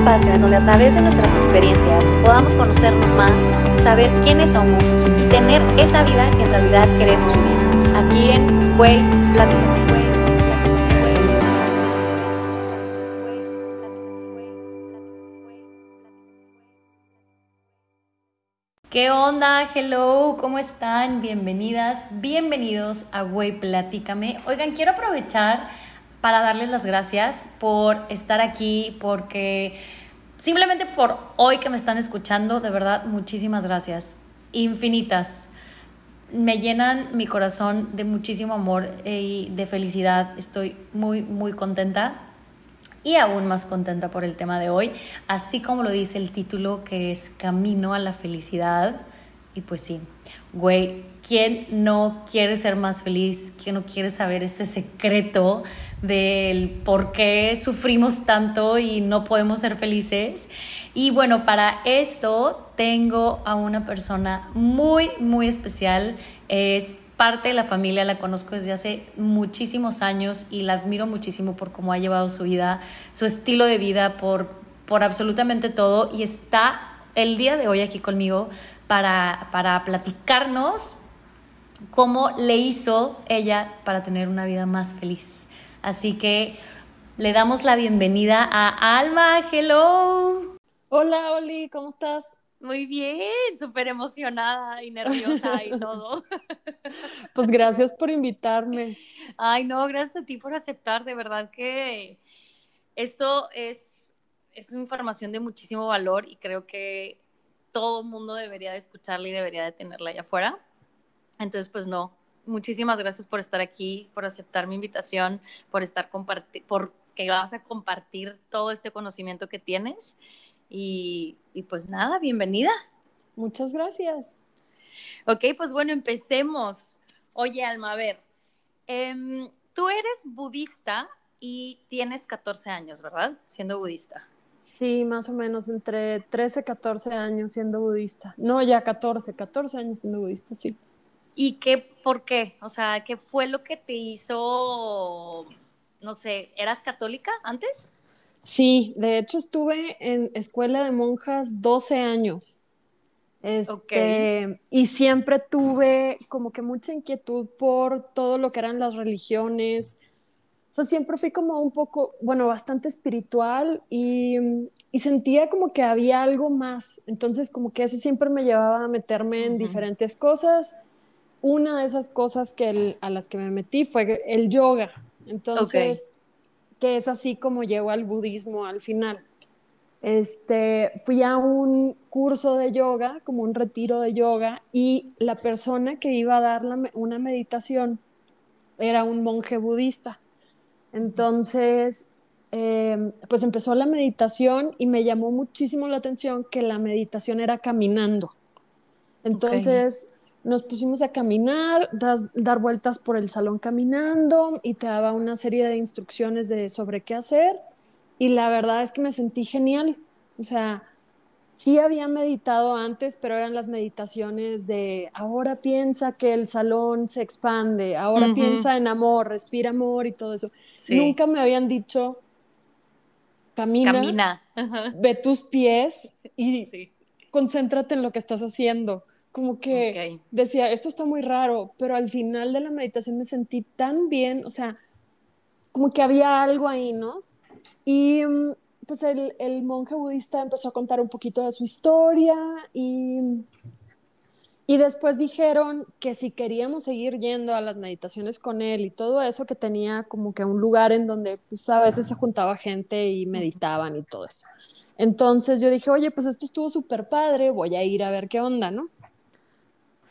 espacio en donde a través de nuestras experiencias podamos conocernos más, saber quiénes somos y tener esa vida que en realidad queremos vivir. Aquí en Güey Platícame. ¿Qué onda? Hello, ¿cómo están? Bienvenidas, bienvenidos a Güey Platícame. Oigan, quiero aprovechar para darles las gracias por estar aquí, porque simplemente por hoy que me están escuchando, de verdad, muchísimas gracias. Infinitas. Me llenan mi corazón de muchísimo amor y de felicidad. Estoy muy, muy contenta y aún más contenta por el tema de hoy, así como lo dice el título que es Camino a la felicidad. Y pues sí, güey, ¿quién no quiere ser más feliz? ¿Quién no quiere saber ese secreto del por qué sufrimos tanto y no podemos ser felices? Y bueno, para esto tengo a una persona muy, muy especial. Es parte de la familia, la conozco desde hace muchísimos años y la admiro muchísimo por cómo ha llevado su vida, su estilo de vida, por, por absolutamente todo. Y está el día de hoy aquí conmigo para, para platicarnos cómo le hizo ella para tener una vida más feliz. Así que le damos la bienvenida a Alma. Hello. Hola, Oli, ¿cómo estás? Muy bien, súper emocionada y nerviosa y todo. Pues gracias por invitarme. Ay, no, gracias a ti por aceptar. De verdad que esto es, es información de muchísimo valor y creo que todo el mundo debería de escucharla y debería de tenerla allá afuera. Entonces, pues no, muchísimas gracias por estar aquí, por aceptar mi invitación, por estar compartir, porque vas a compartir todo este conocimiento que tienes. Y, y, pues nada, bienvenida. Muchas gracias. Ok, pues bueno, empecemos. Oye, Alma, a ver, eh, tú eres budista y tienes 14 años, ¿verdad? Siendo budista. Sí, más o menos entre 13, 14 años siendo budista. No, ya 14, 14 años siendo budista, sí. ¿Y qué, por qué? O sea, ¿qué fue lo que te hizo, no sé, ¿eras católica antes? Sí, de hecho estuve en escuela de monjas 12 años. Este, okay. Y siempre tuve como que mucha inquietud por todo lo que eran las religiones, o sea, siempre fui como un poco, bueno, bastante espiritual y, y, sentía como que había algo más. Entonces, como que eso siempre me llevaba a meterme en uh -huh. diferentes cosas. Una de esas cosas que el, a las que me metí fue el yoga. Entonces, okay. que es así como llegó al budismo al final. Este, fui a un curso de yoga, como un retiro de yoga, y la persona que iba a dar la, una meditación era un monje budista. Entonces, eh, pues empezó la meditación y me llamó muchísimo la atención que la meditación era caminando. Entonces okay. Nos pusimos a caminar, das, dar vueltas por el salón caminando y te daba una serie de instrucciones de sobre qué hacer. Y la verdad es que me sentí genial. O sea, sí había meditado antes, pero eran las meditaciones de ahora piensa que el salón se expande, ahora uh -huh. piensa en amor, respira amor y todo eso. Sí. Nunca me habían dicho camina, camina. Uh -huh. ve tus pies y sí. concéntrate en lo que estás haciendo. Como que okay. decía, esto está muy raro, pero al final de la meditación me sentí tan bien, o sea, como que había algo ahí, ¿no? Y pues el, el, monje budista empezó a contar un poquito de su historia y, y después dijeron que si queríamos seguir yendo a las meditaciones con él y todo eso, que tenía como que un lugar en donde pues, a veces se juntaba gente y meditaban y todo eso. Entonces yo dije, oye, pues esto estuvo súper padre, voy a ir a ver qué onda, ¿no?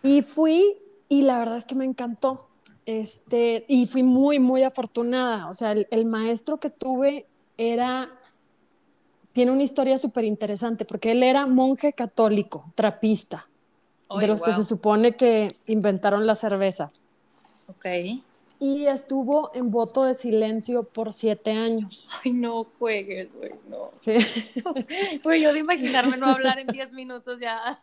Y fui y la verdad es que me encantó. Este, y fui muy, muy afortunada. O sea, el, el maestro que tuve era tiene una historia súper interesante porque él era monje católico, trapista, Oy, de los wow. que se supone que inventaron la cerveza. Ok. Y estuvo en voto de silencio por siete años. Ay, no juegues, güey, no. Sí. Güey, yo de imaginarme no hablar en diez minutos ya.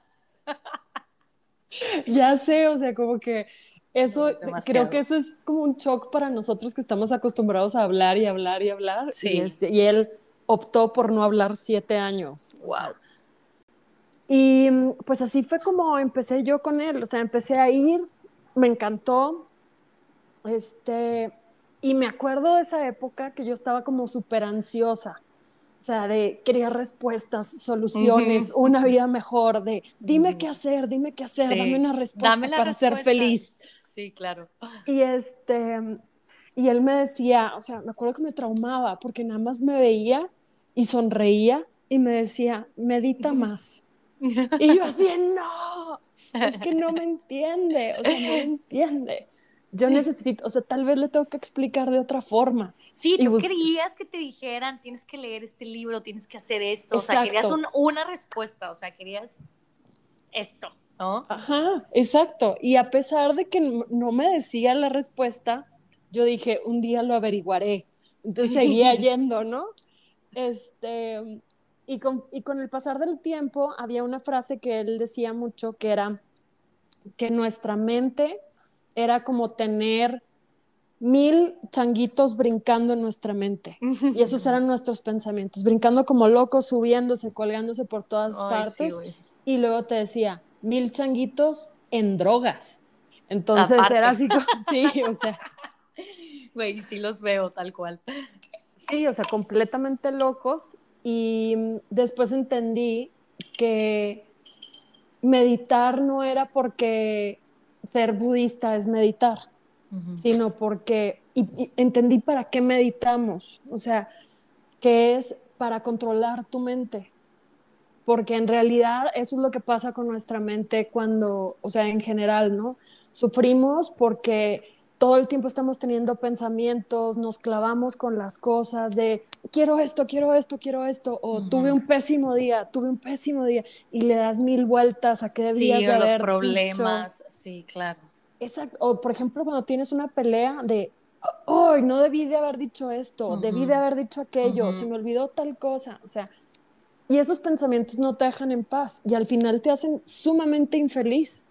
ya sé, o sea, como que eso, creo que eso es como un shock para nosotros que estamos acostumbrados a hablar y hablar y hablar. Sí. Y, este, y él optó por no hablar siete años. Wow. Y pues así fue como empecé yo con él, o sea, empecé a ir, me encantó, este, y me acuerdo de esa época que yo estaba como súper ansiosa, sea, de quería respuestas, soluciones, una vida mejor, de dime qué hacer, dime qué hacer, dame una respuesta para ser feliz. Sí, claro. Y este, y él me decía, o sea, me acuerdo que me traumaba porque nada más me veía y sonreía y me decía, medita más. Y yo así, no, es que no me entiende, o sea, no me entiende. Yo necesito, o sea, tal vez le tengo que explicar de otra forma. Sí, tú querías que te dijeran, tienes que leer este libro, tienes que hacer esto, o sea, querías una respuesta, o sea, querías esto, ¿no? Ajá, exacto. Y a pesar de que no me decía la respuesta, yo dije, un día lo averiguaré. Entonces seguía yendo, ¿no? Este, y con, y con el pasar del tiempo había una frase que él decía mucho que era que nuestra mente era como tener mil changuitos brincando en nuestra mente. Y esos eran nuestros pensamientos, brincando como locos, subiéndose, colgándose por todas partes. y luego te decía, mil changuitos en drogas. Entonces era así como, sí, o sea. Güey, sí los veo tal cual. Sí, o sea, completamente locos. Y después entendí que meditar no era porque ser budista es meditar, sino porque y, entendí para qué meditamos, o sea, que es para controlar tu mente, porque en realidad eso es lo que pasa con nuestra mente cuando, o sea, en general, ¿no? Sufrimos porque todo el tiempo estamos teniendo pensamientos, nos clavamos con las cosas de quiero esto, quiero esto, quiero esto, o tuve un pésimo día, tuve un pésimo día, y le das mil vueltas a qué debías sí, de haber los problemas, sí, claro. Exacto, o por ejemplo cuando tienes una pelea de, oh, no debí de haber dicho esto, debí de haber dicho aquello, se me olvidó tal cosa, o sea, y esos pensamientos no te dejan en paz y al final te hacen sumamente infeliz.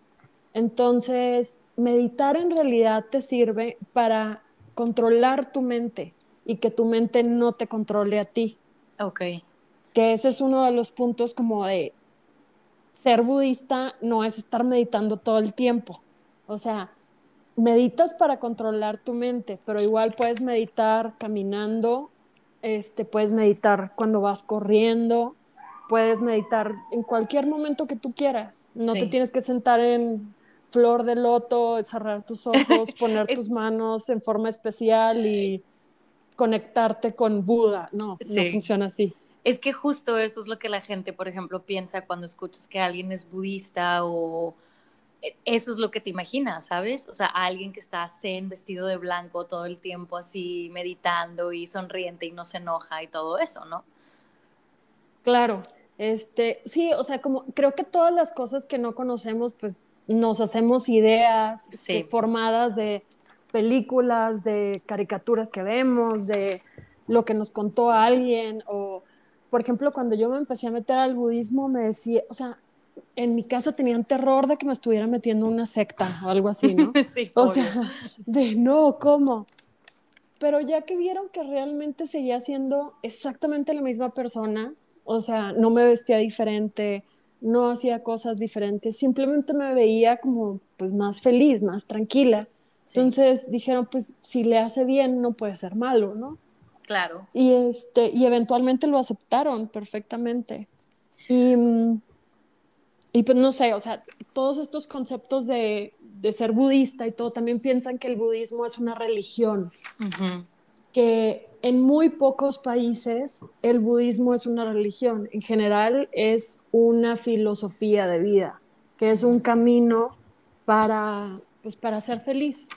Entonces, meditar en realidad te sirve para controlar tu mente y que tu mente no te controle a ti. Ok. Que ese es uno de los puntos como de ser budista no es estar meditando todo el tiempo. O sea, meditas para controlar tu mente, pero igual puedes meditar caminando, este, puedes meditar cuando vas corriendo, puedes meditar en cualquier momento que tú quieras. No te tienes que sentar en flor de loto, cerrar tus ojos, poner tus manos en forma especial y conectarte con Buda. No, no funciona así. Es que justo eso es lo que la gente, por ejemplo, piensa cuando escuchas que alguien es budista o e, eso es lo que te imaginas, ¿sabes? O sea, alguien que está zen, vestido de blanco todo el tiempo así, meditando y sonriente y no se enoja y todo eso, ¿no? Claro, este, sí, o sea, como creo que todas las cosas que no conocemos, pues nos hacemos ideas formadas de películas, de caricaturas que vemos, de lo que nos contó alguien o, por ejemplo, cuando yo me empecé a meter al budismo, me decía, o sea, en mi casa tenían terror de que me estuviera metiendo una secta o algo así, ¿no? sí, o sea, de no, ¿cómo? Pero ya que vieron que realmente seguía siendo exactamente la misma persona, o sea, no me vestía diferente, no hacía cosas diferentes, simplemente me veía como pues más feliz, más tranquila. Entonces dijeron, pues si le hace bien no puede ser malo, ¿no? Claro. Y este y eventualmente lo aceptaron perfectamente. Y, y pues no sé, o sea, todos estos conceptos de, de, ser budista y todo también piensan que el budismo es una religión. Que en muy pocos países el budismo es una religión, en general es una filosofía de vida, que es un camino para, pues, para ser feliz,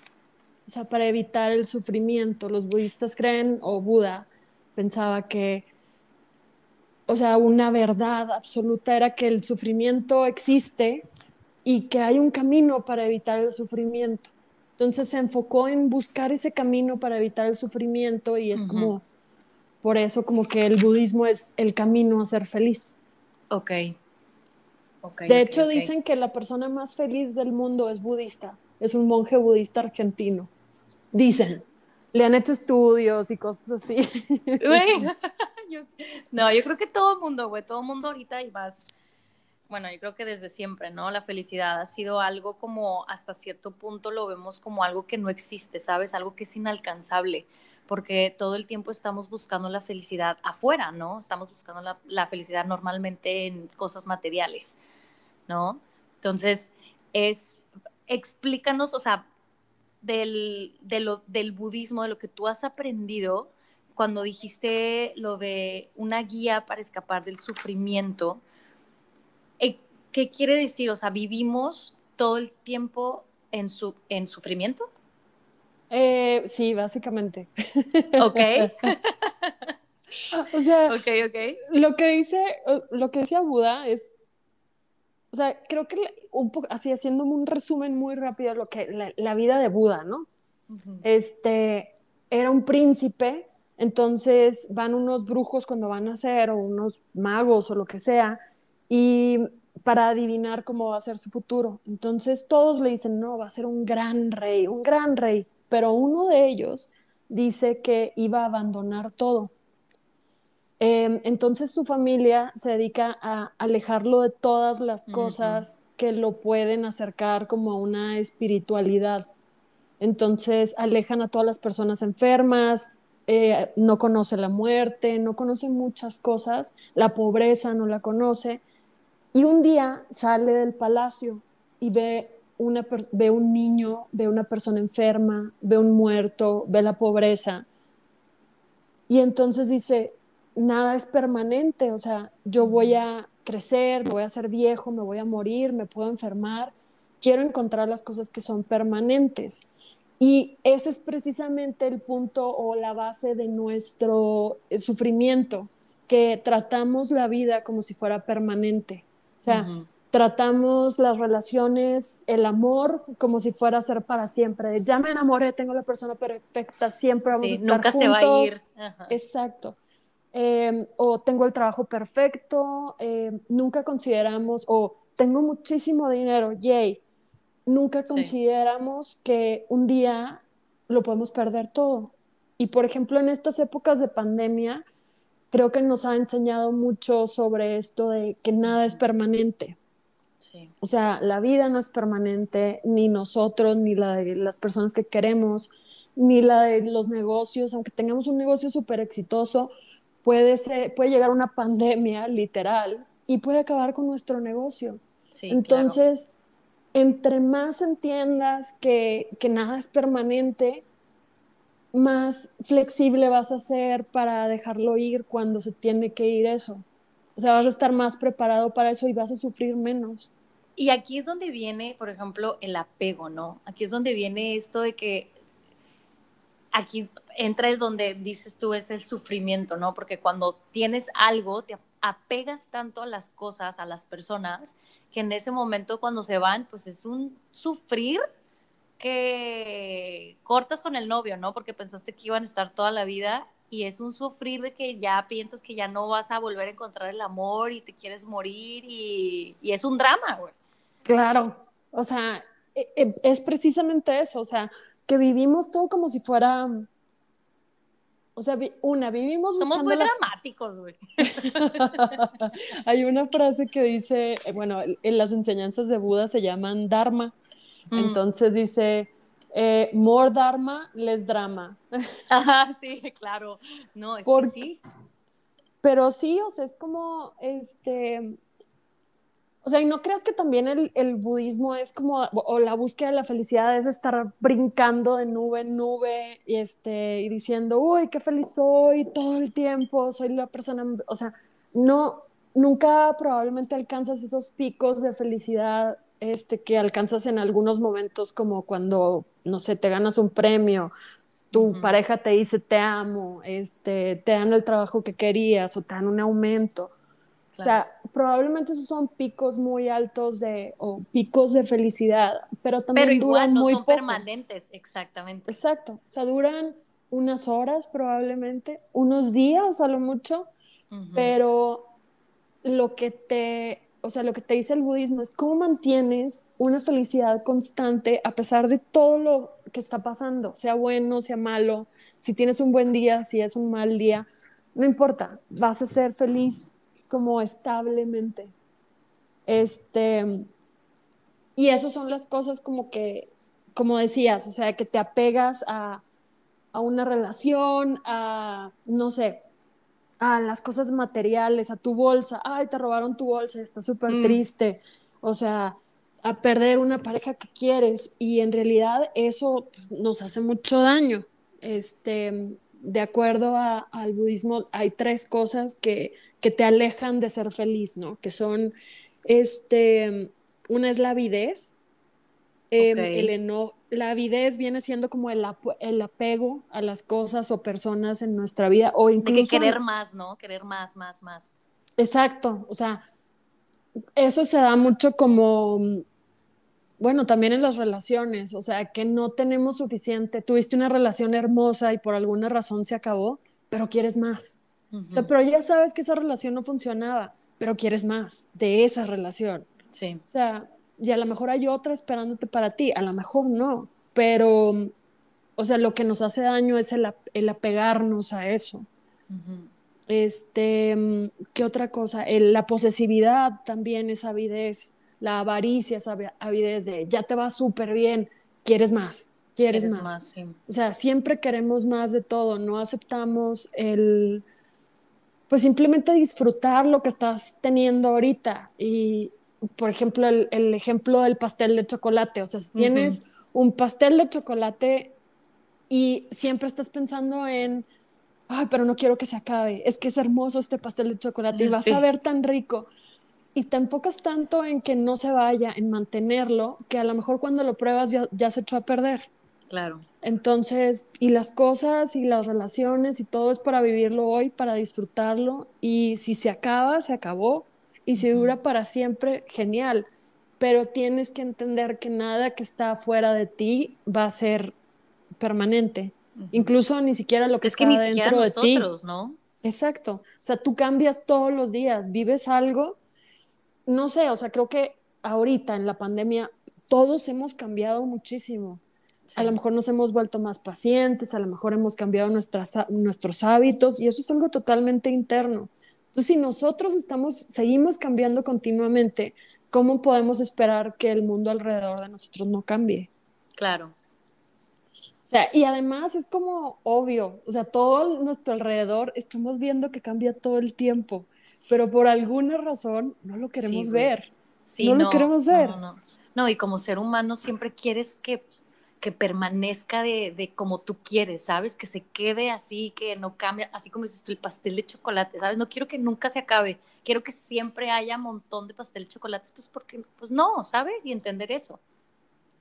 o sea, para evitar el sufrimiento. Los budistas creen, o Buda pensaba que, o sea, una verdad absoluta era que el sufrimiento existe y que hay un camino para evitar el sufrimiento. Entonces se enfocó en buscar ese camino para evitar el sufrimiento y es como, por eso como que el budismo es el camino a ser feliz. Ok. okay de hecho dicen que la persona más feliz del mundo es budista, es un monje budista argentino. Dicen, le han hecho estudios y cosas así. no, yo creo que todo el mundo, güey, todo el mundo ahorita y más, bueno, yo creo que desde siempre, ¿no? La felicidad ha sido algo como hasta cierto punto lo vemos como algo que no existe, ¿sabes? Algo que es inalcanzable, porque todo el tiempo estamos buscando la felicidad afuera, ¿no? Estamos buscando la, felicidad normalmente en cosas materiales, ¿no? Entonces, es, explícanos, o sea, del, de lo, del budismo, de lo que tú has aprendido cuando dijiste lo de una guía para escapar del sufrimiento. ¿Qué quiere decir? O sea, ¿vivimos todo el tiempo en, su, en sufrimiento? Eh, sí, básicamente. Ok. o sea, Lo, que dice, lo que decía Buda es o sea, creo que un poco, así haciéndome un resumen muy rápido lo que la, vida de Buda, ¿no? Este, era un príncipe, entonces van unos brujos cuando van a ser, o unos magos o lo que sea, y para adivinar cómo va a ser su futuro. Entonces todos le dicen, no, va a ser un gran rey, un gran rey, pero uno de ellos dice que iba a abandonar todo Em, entonces su familia se dedica a alejarlo de todas las cosas que lo pueden acercar como a una espiritualidad. Entonces alejan a todas las personas enfermas, eh, no conoce la muerte, no conoce muchas cosas, la pobreza no la conoce. Y un día sale del palacio y ve, una, ve un niño, ve una persona enferma, ve un muerto, ve la pobreza. Y entonces dice, nada es permanente, o sea, yo voy a crecer, voy a ser viejo, me voy a morir, me puedo enfermar, quiero encontrar las cosas que son permanentes. Y ese es precisamente el punto o la base de nuestro eh, sufrimiento, que tratamos la vida como si fuera permanente. Sea, tratamos las relaciones, el amor, como si fuera a ser para siempre. Ya me enamoré, tengo la persona perfecta, siempre vamos a estar nunca se va a ir. Exacto. Em, o tengo el trabajo perfecto, em, nunca consideramos, o tengo muchísimo dinero, yay, nunca consideramos que un día lo podemos perder todo. Y por ejemplo, en estas épocas de pandemia, creo que nos ha enseñado mucho sobre esto de que nada es permanente. O sea, la vida no es permanente, ni nosotros, ni la de las personas que queremos, ni la de los negocios, aunque tengamos un negocio súper exitoso, puede, ser, puede llegar una pandemia literal y puede acabar con nuestro negocio. Entonces, entre más entiendas que, que nada es permanente, más flexible vas a ser para dejarlo ir cuando se tiene que ir eso. O sea, vas a estar más preparado para eso y vas a sufrir menos. Y aquí es donde viene, por ejemplo, el apego, ¿no? Aquí es donde viene esto de que aquí entra el donde dices tú es el sufrimiento, ¿no? Porque cuando tienes algo, te apegas tanto a las cosas, a las personas, que en ese momento cuando se van, pues es un sufrir que cortas con el novio, ¿no? Porque pensaste que iban a estar toda la vida y es un sufrir de que ya piensas que ya no vas a volver a encontrar el amor y te quieres morir y, y es un drama, güey. Claro, o sea, e, e, es precisamente eso, o sea, que vivimos todo como si fuera, o sea, una, vivimos... Somos muy dramáticos, güey. Hay una frase que dice, eh, bueno, en las enseñanzas de Buda se llaman Dharma, mm. entonces dice... Eh, more Dharma, less drama. Ajá, sí, claro. No, es que sí. Pero sí, o sea, es como, este, o sea, y no creas que también el, el, budismo es como, o la búsqueda de la felicidad es estar brincando de nube en nube y, este, y diciendo, uy, qué feliz soy todo el tiempo, soy la persona, o sea, no, nunca probablemente alcanzas esos picos de felicidad este, que alcanzas en algunos momentos como cuando, no sé, te ganas un premio, tu pareja te dice te amo, este, te dan el trabajo que querías o te dan un aumento. O sea, probablemente esos son picos muy altos de, o picos de felicidad, pero también pero igual duran no muy son permanentes, exactamente. Exacto, o sea, duran unas horas probablemente, unos días a lo mucho, pero lo que te, o sea, lo que te dice el budismo es cómo mantienes una felicidad constante a pesar de todo lo que está pasando, sea bueno, sea malo, si tienes un buen día, si es un mal día, no importa, vas a ser feliz como establemente. Este, y esas son las cosas como que, como decías, o sea, que te apegas a, a una relación, a, no sé, a las cosas materiales, a tu bolsa, ay, te robaron tu bolsa, está súper mm. triste, o sea, a perder una pareja que quieres y en realidad eso pues, nos hace mucho daño. Este, de acuerdo al budismo, hay tres cosas que, que, te alejan de ser feliz, ¿no? Que son, este, una es la avidez, em, el eno la avidez viene siendo como el, el, apego a las cosas o personas en nuestra vida o incluso... De que querer más, ¿no? Querer más, más, más. Exacto, o sea, eso se da mucho como, bueno, también en las relaciones, o sea, que no tenemos suficiente, tuviste una relación hermosa y por alguna razón se acabó, pero quieres más. O sea, pero ya sabes que esa relación no funcionaba, pero quieres más de esa relación. Sí. O sea, y a lo mejor hay otra esperándote para ti, a lo mejor no, pero, o sea, lo que nos hace daño es el, apegarnos a eso. Este, ¿qué otra cosa? la posesividad también es avidez, la avaricia es avidez de ya te va súper bien, quieres más, quieres, más. O sea, siempre queremos más de todo, no aceptamos el, pues simplemente disfrutar lo que estás teniendo ahorita y, por ejemplo, el, ejemplo del pastel de chocolate, o sea, si tienes un pastel de chocolate y siempre estás pensando en ay, pero no quiero que se acabe, es que es hermoso este pastel de chocolate y vas a ver tan rico. Y te enfocas tanto en que no se vaya, en mantenerlo, que a lo mejor cuando lo pruebas ya, ya se echó a perder. Claro. Entonces, y las cosas y las relaciones y todo es para vivirlo hoy, para disfrutarlo. Y si se acaba, se acabó. Y si dura para siempre, genial. Pero tienes que entender que nada que está fuera de ti va a ser permanente. Incluso ni siquiera lo que es está que ni dentro de ti. ¿no? Exacto. O sea, tú cambias todos los días, vives algo. No sé, o sea, creo que ahorita en la pandemia todos hemos cambiado muchísimo. A lo mejor nos hemos vuelto más pacientes, a lo mejor hemos cambiado nuestras, nuestros hábitos y eso es algo totalmente interno. Entonces, si nosotros estamos, seguimos cambiando continuamente, ¿cómo podemos esperar que el mundo alrededor de nosotros no cambie? Claro. O sea, y además es como obvio, o sea, todo nuestro alrededor estamos viendo que cambia todo el tiempo, pero por alguna razón no lo queremos ver. no, lo queremos ver. No, no, y como ser humano siempre quieres que, que permanezca de, de, como tú quieres, ¿sabes? Que se quede así, que no cambie, así como dices tú, el pastel de chocolate, ¿sabes? No quiero que nunca se acabe, quiero que siempre haya un montón de pastel de chocolate, pues porque, pues no, ¿sabes? Y entender eso.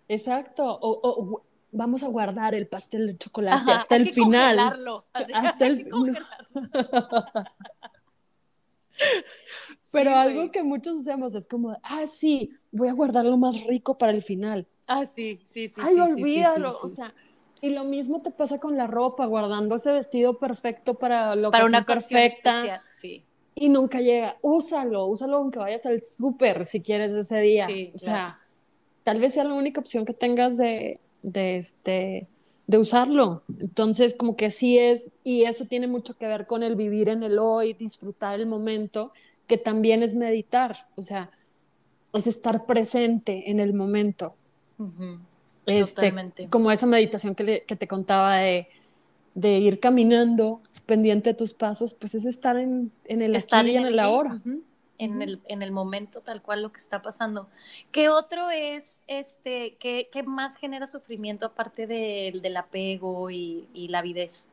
Exacto, o, o vamos a guardar el pastel de chocolate hasta el final. hasta el Pero algo que muchos hacemos es como, ah, sí, voy a guardarlo más rico para el final. Ah, sí, sí, sí. Ay, olvídalo. o sea, y lo mismo te pasa con la ropa, guardando ese vestido perfecto para lo para una perfecta. sí. Y nunca llega. Úsalo, úsalo aunque vayas al súper si quieres ese día. o sea, tal vez sea la única opción que tengas de, de, este, de usarlo. Entonces, como que sí es, y eso tiene mucho que ver con el vivir en el hoy, disfrutar el momento, que también es meditar, o sea, es estar presente en el momento. este, como esa meditación que, te contaba de, ir caminando pendiente de tus pasos, pues es estar en, el estar aquí y en el ahora en, el, en el momento tal cual lo que está pasando. ¿Qué otro es, este, qué, qué más genera sufrimiento aparte del apego y, y la avidez?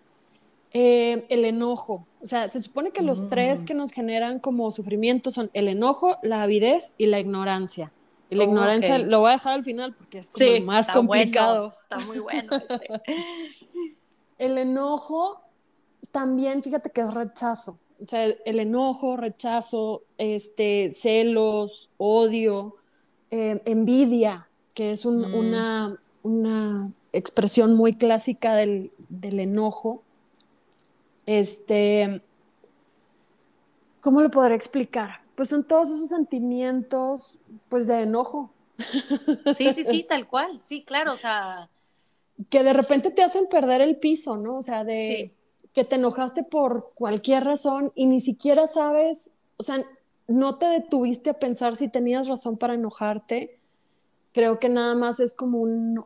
Eh, el enojo. O sea, se supone que los tres mm. que nos generan como sufrimiento son el enojo, la avidez y la ignorancia. Y la ignorancia lo voy a dejar al final porque es como más complicado. está muy bueno. el enojo también, fíjate que es rechazo o sea, el enojo, rechazo, este, celos, odio, eh, envidia, que es mm. una, una, expresión muy clásica del, del, enojo. Este, ¿cómo lo podré explicar? Pues son todos esos sentimientos, pues, de enojo. Sí, sí, sí, tal cual, sí, claro, o sea... Que de repente te hacen perder el piso, ¿no? O sea, de que te enojaste por cualquier razón y ni siquiera sabes, o sea, no te detuviste a pensar si tenías razón para enojarte. Creo que nada más es como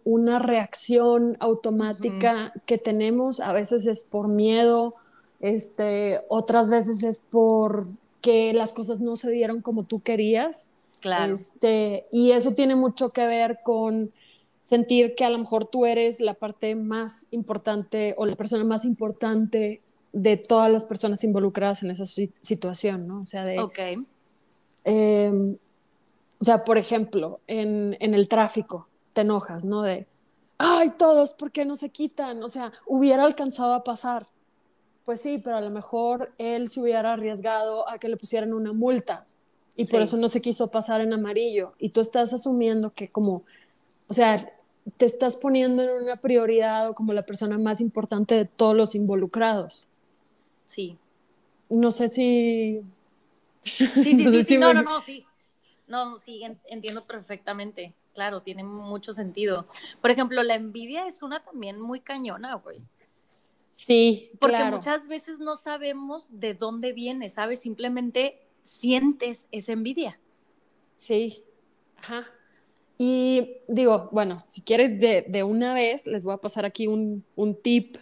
una reacción automática que tenemos. A veces es por miedo, este, otras veces es por que las cosas no se dieron como tú querías. Claro. Este, y eso tiene mucho que ver con sentir que a lo mejor tú eres la parte más importante o la persona más importante de todas las personas involucradas en esa situación, ¿no? O sea, de... Ok. Em, o sea, por ejemplo, en, en, el tráfico te enojas, ¿no? De, ay, todos, ¿por qué no se quitan? O sea, hubiera alcanzado a pasar. Pues sí, pero a lo mejor él se hubiera arriesgado a que le pusieran una multa y por eso no se quiso pasar en amarillo. Y tú estás asumiendo que como, o sea, te estás poniendo en una prioridad o como la persona más importante de todos los involucrados. Sí. No sé si... Sí, sí, sí, sí, no, no, no, sí. No, sí, entiendo perfectamente. Claro, tiene mucho sentido. Por ejemplo, la envidia es una también muy cañona, güey. Sí, Porque muchas veces no sabemos de dónde viene, ¿sabes? Simplemente sientes esa envidia. Sí, ajá. Y digo, bueno, si quieres de, de una vez, les voy a pasar aquí un, un tip.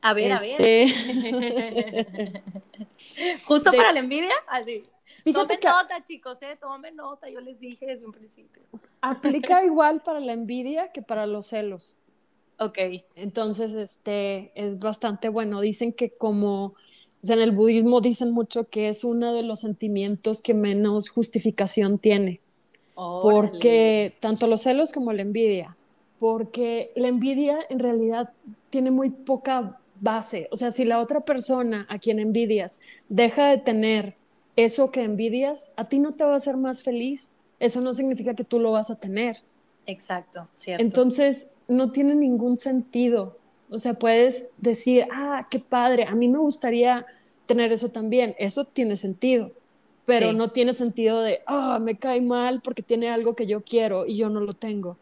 A ver, a ver. Este, Justo para la envidia, así. Tomen nota, chicos, ¿eh? Tomen nota, yo les dije desde un principio. Aplica igual para la envidia que para los celos. Ok. Entonces, este, es bastante bueno. Dicen que como, o sea, en el budismo dicen mucho que es uno de los sentimientos que menos justificación tiene porque tanto los celos como la envidia, porque la envidia en realidad tiene muy poca base, o sea, si la otra persona a quien envidias deja de tener eso que envidias, a ti no te va a hacer más feliz, eso no significa que tú lo vas a tener. Exacto, cierto. Entonces, no tiene ningún sentido. O sea, puedes decir, ah, qué padre, a mí me gustaría tener eso también. Eso tiene sentido pero no tiene sentido de, ah, me cae mal porque tiene algo que yo quiero y yo no lo tengo.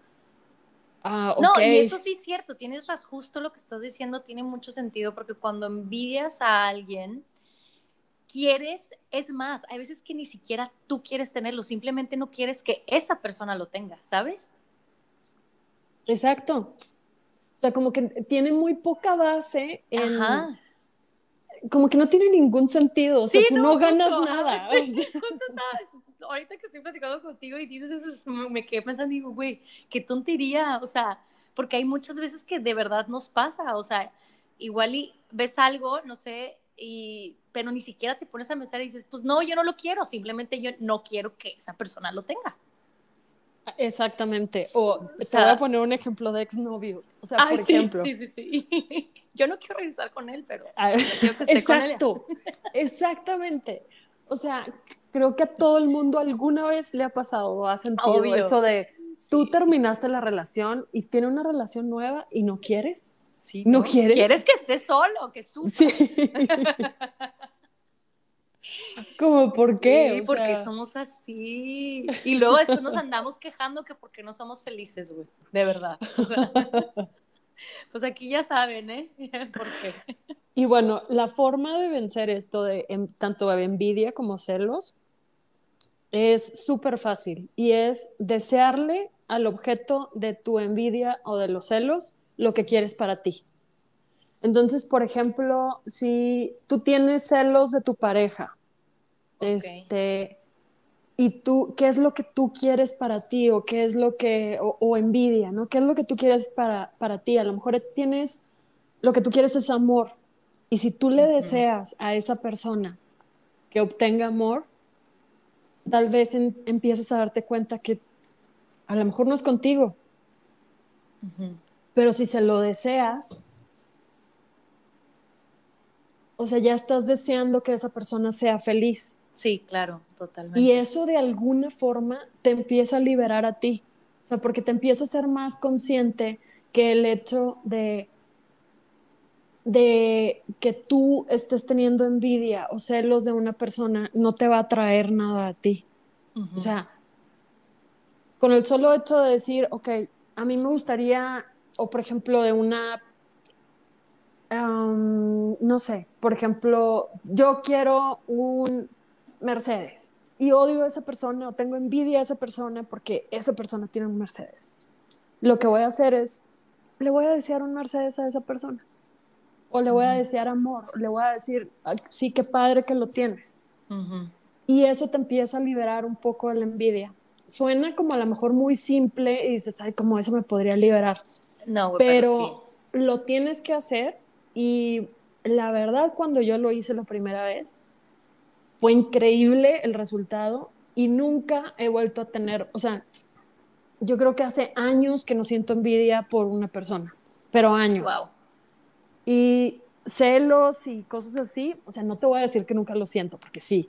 Ah, No, y eso sí es cierto, tienes justo lo que estás diciendo tiene mucho sentido porque cuando envidias a alguien, quieres, es más, hay veces que ni siquiera tú quieres tenerlo, simplemente no quieres que esa persona lo tenga, ¿sabes? Exacto. O sea, como que tiene muy poca base en, como que no tiene ningún sentido, o sea, tú no, ganas nada. ahorita que estoy platicando contigo y dices eso, me quedé pensando, digo, güey, qué tontería, o sea, porque hay muchas veces que de verdad nos pasa, o sea, igual y ves algo, no sé, y, pero ni siquiera te pones a pensar y dices, pues no, yo no lo quiero, simplemente yo no quiero que esa persona lo tenga. Exactamente. O, te voy a poner un ejemplo de exnovios. O sea, por ejemplo. Sí, sí, sí. Yo no quiero regresar con él, pero ah, Exacto. Exactamente. O sea, creo que a todo el mundo alguna vez le ha pasado o ha sentido eso de tú terminaste la relación y tiene una relación nueva y no quieres. Sí, no, quieres. Quieres que esté solo, que sufra. Sí. Como, ¿por qué? Sí, porque somos así. Y luego después nos andamos quejando que porque no somos felices, güey. De verdad. pues aquí ya saben, ¿eh? ¿Por qué? Y bueno, la forma de vencer esto de tanto de envidia como celos es súper fácil y es desearle al objeto de tu envidia o de los celos lo que quieres para ti. Entonces, por ejemplo, si tú tienes celos de tu pareja, este, y tú, ¿qué es lo que tú quieres para ti o qué es lo que, o, envidia, ¿no? ¿Qué es lo que tú quieres para, para ti? A lo mejor tienes, lo que tú quieres es amor. Y si tú le deseas a esa persona que obtenga amor, tal vez empieces a darte cuenta que a lo mejor no es contigo. Pero si se lo deseas, o sea, ya estás deseando que esa persona sea feliz. Sí, claro, totalmente. Y eso de alguna forma te empieza a liberar a ti. O sea, porque te empieza a ser más consciente que el hecho de, de que tú estés teniendo envidia o celos de una persona no te va a traer nada a ti. O sea, con el solo hecho de decir, ok, a mí me gustaría, o por ejemplo, de una no sé, por ejemplo, yo quiero un Mercedes y odio a esa persona o tengo envidia a esa persona porque esa persona tiene un Mercedes. Lo que voy a hacer es, le voy a desear un Mercedes a esa persona. O le voy a desear amor, o le voy a decir, sí, qué padre que lo tienes. Y eso te empieza a liberar un poco de la envidia. Suena como a lo mejor muy simple y dices, ay, como eso me podría liberar. No, pero, pero lo tienes que hacer y la verdad cuando yo lo hice la primera vez, fue increíble el resultado y nunca he vuelto a tener, o sea, yo creo que hace años que no siento envidia por una persona, pero años. Wow. Y celos y cosas así, o sea, no te voy a decir que nunca lo siento, porque sí,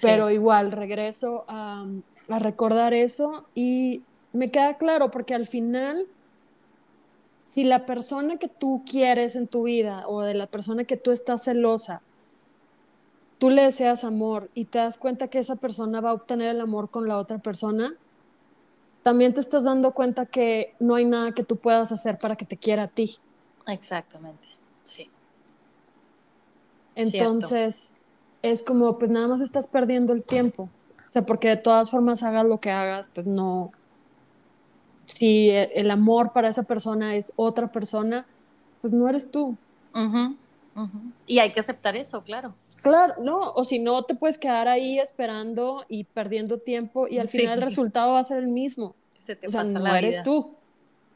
pero igual regreso a, a recordar eso y me queda claro, porque al final si la persona que tú quieres en tu vida o de la persona que tú estás celosa tú le deseas amor y te das cuenta que esa persona va a obtener el amor con la otra persona, también te estás dando cuenta que no hay nada que tú puedas hacer para que te quiera a ti. Exactamente, sí. Entonces, es como, pues nada más estás perdiendo el tiempo. O sea, porque de todas formas hagas lo que hagas, pues no. Si el amor para esa persona es otra persona, pues no eres tú. Y hay que aceptar eso, claro. Claro, no, o si no, te puedes quedar ahí esperando y perdiendo tiempo y al final el resultado va a ser el mismo. Se te o sea, no eres tú.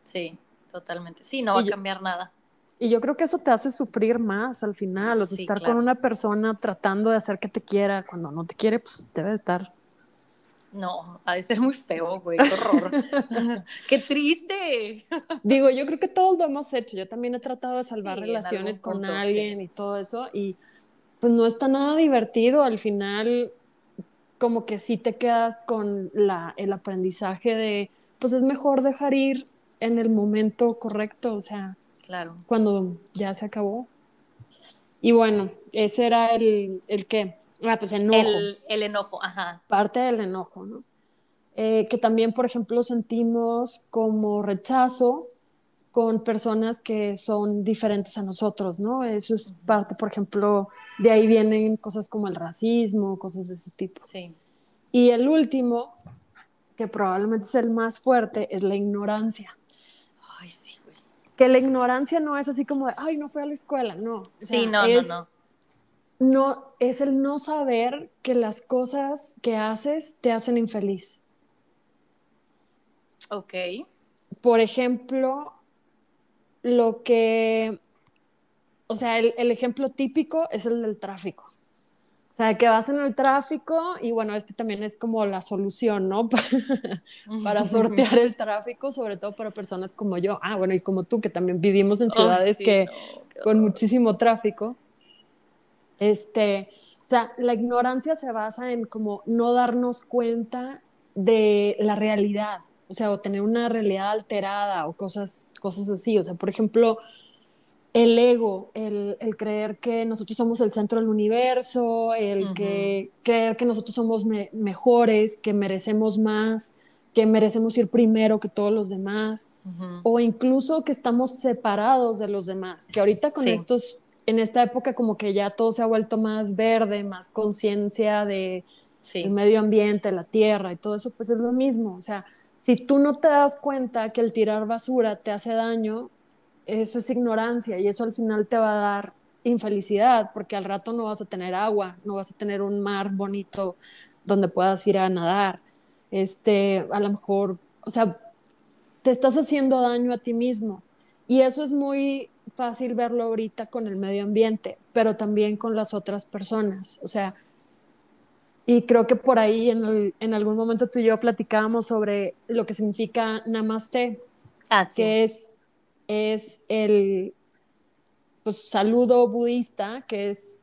Sí, totalmente. Sí, no va a cambiar nada. Y yo creo que eso te hace sufrir más al final, o sea, estar con una persona tratando de hacer que te quiera, cuando no te quiere, pues debe estar. No, ha de ser muy feo, güey, qué horror. qué triste. Digo, yo creo que todos lo hemos hecho. Yo también he tratado de salvar relaciones con alguien y todo eso, y pues no está nada divertido. Al final, como que sí te quedas con la, el aprendizaje de, pues es mejor dejar ir en el momento correcto, o sea, claro. cuando ya se acabó. Y bueno, ese era el, el qué. Ah, pues enojo. El, el enojo, ajá. Parte del enojo, ¿no? Eh, que también, por ejemplo, sentimos como rechazo con personas que son diferentes a nosotros, ¿no? Eso es parte, por ejemplo, de ahí vienen cosas como el racismo, cosas de ese tipo. Sí. Y el último, que probablemente es el más fuerte, es la ignorancia. Ay, sí, güey. Que la ignorancia no es así como de, ay, no fui a la escuela, no. sí, no, no, no. No, es el no saber que las cosas que haces te hacen infeliz. Ok. Por ejemplo, lo que, o sea, el, ejemplo típico es el del tráfico. O sea, que vas en el tráfico y bueno, este también es como la solución, ¿no? para sortear el tráfico, sobre todo para personas como yo. Ah, bueno, y como tú, que también vivimos en ciudades que con muchísimo tráfico. Este, o sea, la ignorancia se basa en como no darnos cuenta de la realidad, o sea, o tener una realidad alterada o cosas cosas así. O sea, por ejemplo, el ego, el, creer que nosotros somos el centro del universo, el que creer que nosotros somos mejores, que merecemos más, que merecemos ir primero que todos los demás, o incluso que estamos separados de los demás, que ahorita con estos, en esta época como que ya todo se ha vuelto más verde, más conciencia de el medio ambiente, la tierra y todo eso, pues es lo mismo, o sea, si tú no te das cuenta que el tirar basura te hace daño, eso es ignorancia y eso al final te va a dar infelicidad porque al rato no vas a tener agua, no vas a tener un mar bonito donde puedas ir a nadar. Este, a lo mejor, o sea, te estás haciendo daño a ti mismo y eso es muy fácil verlo ahorita con el medio ambiente, pero también con las otras personas. O sea, y creo que por ahí en, en, algún momento tú y yo platicábamos sobre lo que significa namaste, ah, que es, es el pues, saludo budista, que es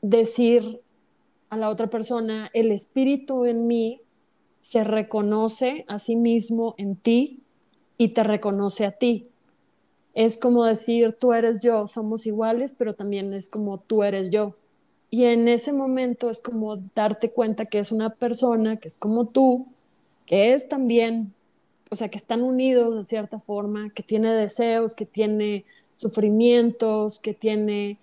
decir a la otra persona, el espíritu en mí se reconoce a sí mismo en ti y te reconoce a ti. Es como decir, tú eres yo, somos iguales, pero también es como tú eres yo. Y en ese momento es como darte cuenta que es una persona que es como tú, que es también, o sea, que están unidos de cierta forma, que tiene deseos, que tiene sufrimientos, que tiene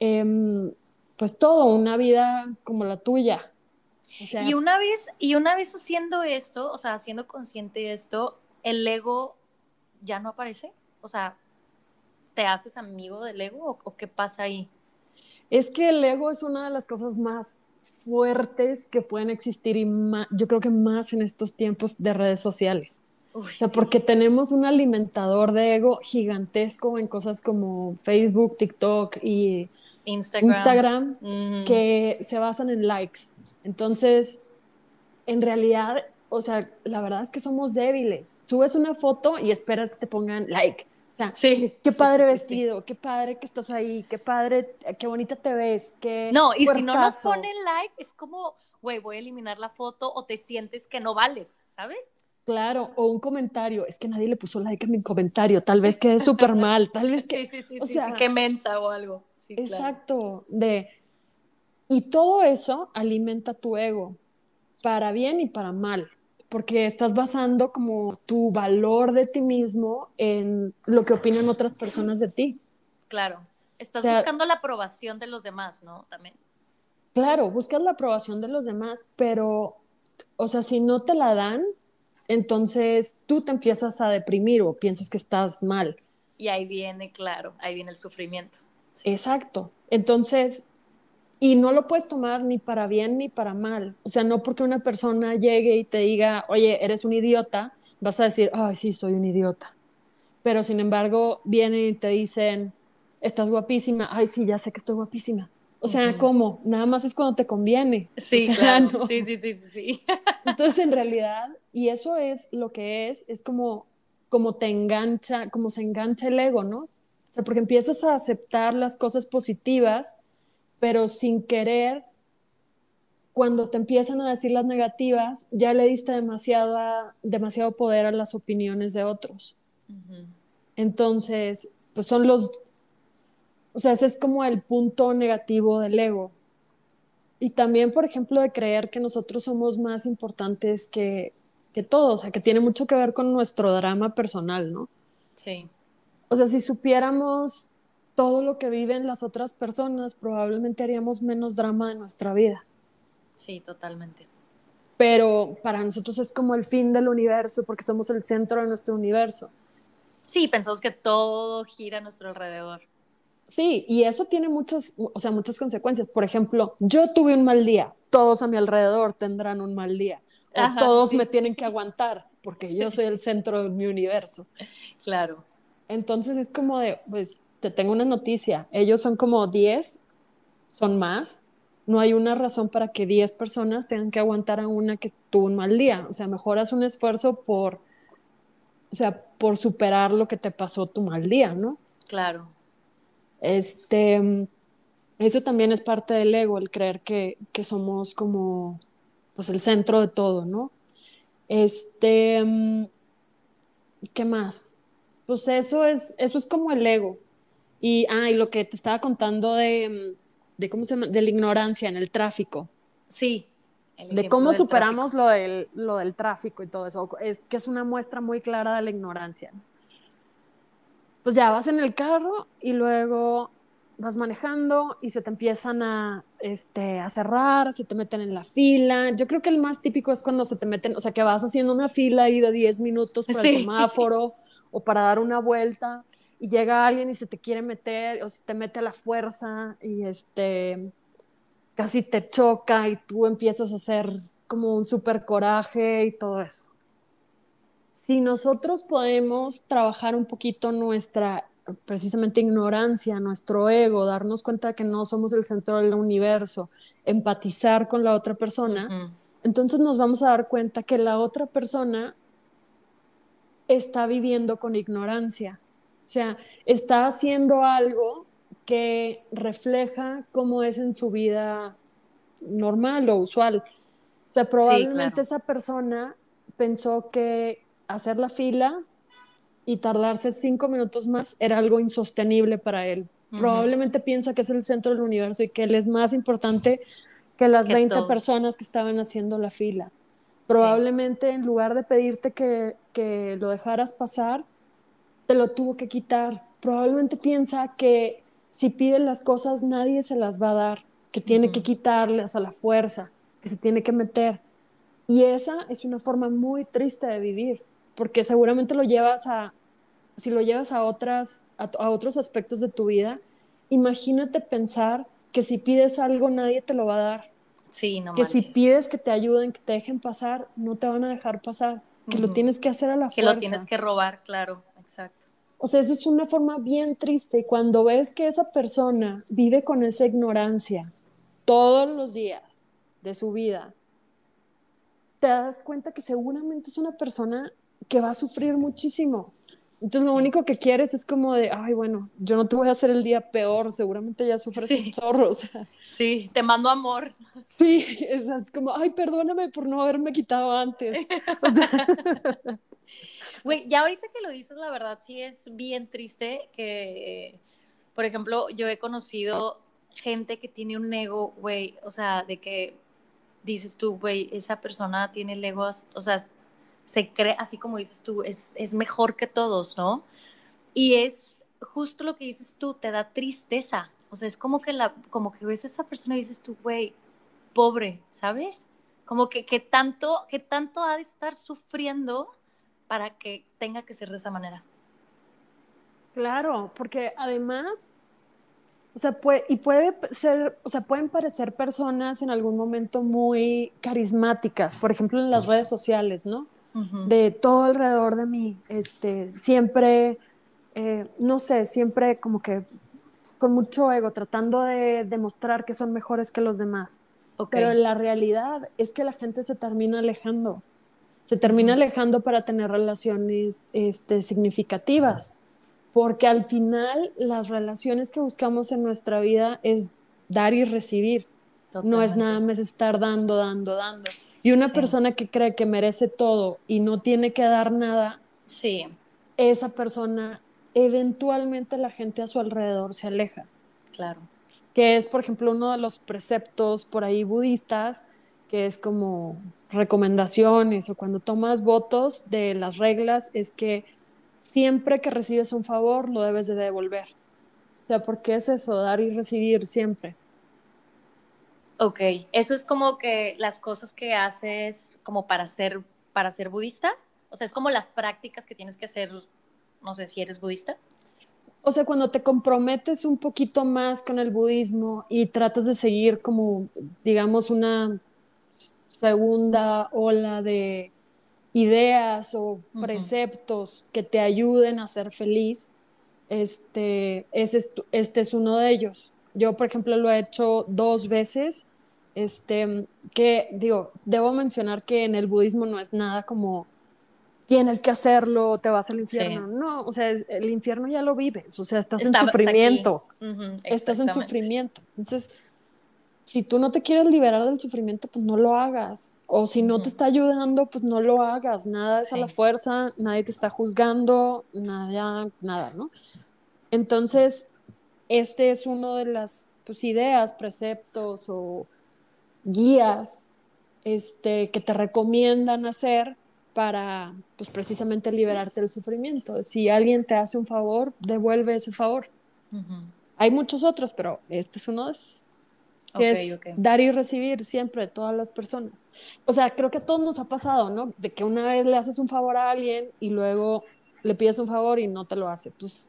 em, pues todo, una vida como la tuya. y una vez, y una vez haciendo esto, o sea, haciendo consciente de esto, el ego ya no aparece. O sea, ¿te haces amigo del ego o, qué pasa ahí? Es que el ego es una de las cosas más fuertes que pueden existir y yo creo que más en estos tiempos de redes sociales. o sea, porque tenemos un alimentador de ego gigantesco en cosas como Facebook, TikTok y Instagram, que se basan en likes. Entonces, en realidad, o sea, la verdad es que somos débiles. Subes una foto y esperas que te pongan like. O sea, sí, qué padre vestido, qué padre que estás ahí, qué padre, qué bonita te ves, qué No, y si no nos ponen like, es como, güey, voy a eliminar la foto o te sientes que no vales, ¿sabes? Claro, o un comentario, es que nadie le puso like a mi comentario, tal vez quede súper mal, tal vez que... Sí, sí, sí, o sea, sí, qué mensa o algo. exacto, de... Y todo eso alimenta tu ego, para bien y para mal porque estás basando como tu valor de ti mismo en lo que opinan otras personas de ti. Claro, estás buscando la aprobación de los demás, ¿no? También. Claro, buscas la aprobación de los demás, pero, o sea, si no te la dan, entonces tú te empiezas a deprimir o piensas que estás mal. Y ahí viene, claro, ahí viene el sufrimiento. Exacto. Entonces, y no lo puedes tomar ni para bien ni para mal. O sea, no porque una persona llegue y te diga, oye, eres un idiota, vas a decir, ay, sí, soy un idiota. Pero sin embargo, vienen y te dicen, estás guapísima, ay, sí, ya sé que estoy guapísima. O sea, ¿cómo? Nada más es cuando te conviene. Sí, claro. sí, sí, sí, sí, Entonces, en realidad, y eso es lo que es, es como, como te engancha, como se engancha el ego, ¿no? O sea, porque empiezas a aceptar las cosas positivas pero sin querer, cuando te empiezan a decir las negativas, ya le diste demasiado, demasiado poder a las opiniones de otros. Entonces, pues son los, o sea, ese es como el punto negativo del ego. Y también, por ejemplo, de creer que nosotros somos más importantes que, que todos, o sea, que tiene mucho que ver con nuestro drama personal, ¿no? Sí. O sea, si supiéramos todo lo que viven las otras personas, probablemente haríamos menos drama de nuestra vida. Sí, totalmente. Pero para nosotros es como el fin del universo, porque somos el centro de nuestro universo. Sí, pensamos que todo gira a nuestro alrededor. Sí, y eso tiene muchas, o sea, muchas consecuencias. Por ejemplo, yo tuve un mal día, todos a mi alrededor tendrán un mal día, o todos me tienen que aguantar, porque yo soy el centro de mi universo. Claro. Entonces es como de, pues, te tengo una noticia, ellos son como 10, son más, no hay una razón para que 10 personas tengan que aguantar a una que tuvo un mal día, o sea, mejor haz un esfuerzo por, o sea, por superar lo que te pasó tu mal día, ¿no? Claro. Este, eso también es parte del ego, el creer que, que somos como, pues, el centro de todo, ¿no? Este, ¿qué más? Pues eso es, eso es como el ego. Y, ah, y lo que te estaba contando de, de ¿cómo se llama? De la ignorancia en el tráfico. Sí. De cómo superamos lo del, lo del tráfico y todo eso. Es que es una muestra muy clara de la ignorancia. Pues ya vas en el carro y luego vas manejando y se te empiezan a, este, a cerrar, se te meten en la fila. Yo creo que el más típico es cuando se te meten, o sea, que vas haciendo una fila ahí de 10 minutos para el semáforo o para dar una vuelta y llega alguien y se te quiere meter o se te mete a la fuerza y este casi te choca y tú empiezas a hacer como un super coraje y todo eso. Si nosotros podemos trabajar un poquito nuestra precisamente ignorancia, nuestro ego, darnos cuenta de que no somos el centro del universo, empatizar con la otra persona, entonces nos vamos a dar cuenta que la otra persona está viviendo con ignorancia o sea, está haciendo algo que refleja cómo es en su vida normal o usual. O sea, probablemente esa persona pensó que hacer la fila y tardarse cinco minutos más era algo insostenible para él. Probablemente piensa que es el centro del universo y que él es más importante que las 20 personas que estaban haciendo la fila. Probablemente en lugar de pedirte que, que lo dejaras pasar, te lo tuvo que quitar probablemente piensa que si pide las cosas nadie se las va a dar, que tiene que quitarlas a la fuerza, que se tiene que meter. Y esa es una forma muy triste de vivir, porque seguramente lo llevas a, si lo llevas a, otras, a, otros aspectos de tu vida, imagínate pensar que si pides algo nadie te lo va a dar. Sí, no que si pides que te ayuden, que te dejen pasar, no te van a dejar pasar, que lo tienes que hacer a la fuerza. Que lo tienes que robar, claro, exacto. O sea, eso es una forma bien triste. Cuando ves que esa persona vive con esa ignorancia todos los días de su vida, te das cuenta que seguramente es una persona que va a sufrir muchísimo. Entonces lo único que quieres es como de, ay, bueno, yo no te voy a hacer el día peor, seguramente ya sufres un zorro. Sí, te mando amor. Sí, es, como, ay, perdóname por no haberme quitado antes. Güey, ya ahorita que lo dices, la verdad sí es bien triste que, por ejemplo, yo he conocido gente que tiene un ego, güey, o sea, de que dices tú, güey, esa persona tiene el ego, o sea, se cree, así como dices tú, es, es mejor que todos, ¿no? Y es justo lo que dices tú, te da tristeza. O sea, es como que, la, como que ves a esa persona y dices tú, güey, pobre, ¿sabes? Como que, que, tanto, que tanto ha de estar sufriendo para que tenga que ser de esa manera. Claro, porque además, o sea, puede, y puede ser, o sea, pueden parecer personas en algún momento muy carismáticas, por ejemplo, en las redes sociales, ¿no? de todo alrededor de mí, este, siempre, eh, no sé, siempre como que con mucho ego, tratando de demostrar que son mejores que los demás. Pero la realidad es que la gente se termina alejando, se termina alejando para tener relaciones este, significativas, porque al final las relaciones que buscamos en nuestra vida es dar y recibir, no es nada más estar dando, dando, dando. Y una persona que cree que merece todo y no tiene que dar nada, sí. esa persona, eventualmente la gente a su alrededor se aleja. Claro. Que es, por ejemplo, uno de los preceptos por ahí budistas, que es como recomendaciones o cuando tomas votos de las reglas, es que siempre que recibes un favor lo debes de devolver. O sea, porque es eso, dar y recibir siempre. Ok, eso es como que las cosas que haces como para ser, para ser budista. O sea, es como las prácticas que tienes que hacer, no sé si eres budista. O sea, cuando te comprometes un poquito más con el budismo y tratas de seguir como, digamos, una segunda ola de ideas o preceptos que te ayuden a ser feliz, este, este es uno de ellos. Yo, por ejemplo, lo he hecho dos veces. Este, que digo, debo mencionar que en el budismo no es nada como tienes que hacerlo, te vas al infierno. No, o sea, el infierno ya lo vives, o sea, estás en sufrimiento. estás en sufrimiento. Entonces, si tú no te quieres liberar del sufrimiento, pues no lo hagas. O si no te está ayudando, pues no lo hagas. Nada es a la fuerza, nadie te está juzgando, nada, nada, ¿no? Entonces, este es uno de las pues, ideas, preceptos o guías este, que te recomiendan hacer para pues, precisamente liberarte del sufrimiento. Si alguien te hace un favor, devuelve ese favor. Hay muchos otros, pero este es uno de esos. Que es dar y recibir siempre de todas las personas. O sea, creo que a todos nos ha pasado, ¿no? De que una vez le haces un favor a alguien y luego le pides un favor y no te lo hace. Pues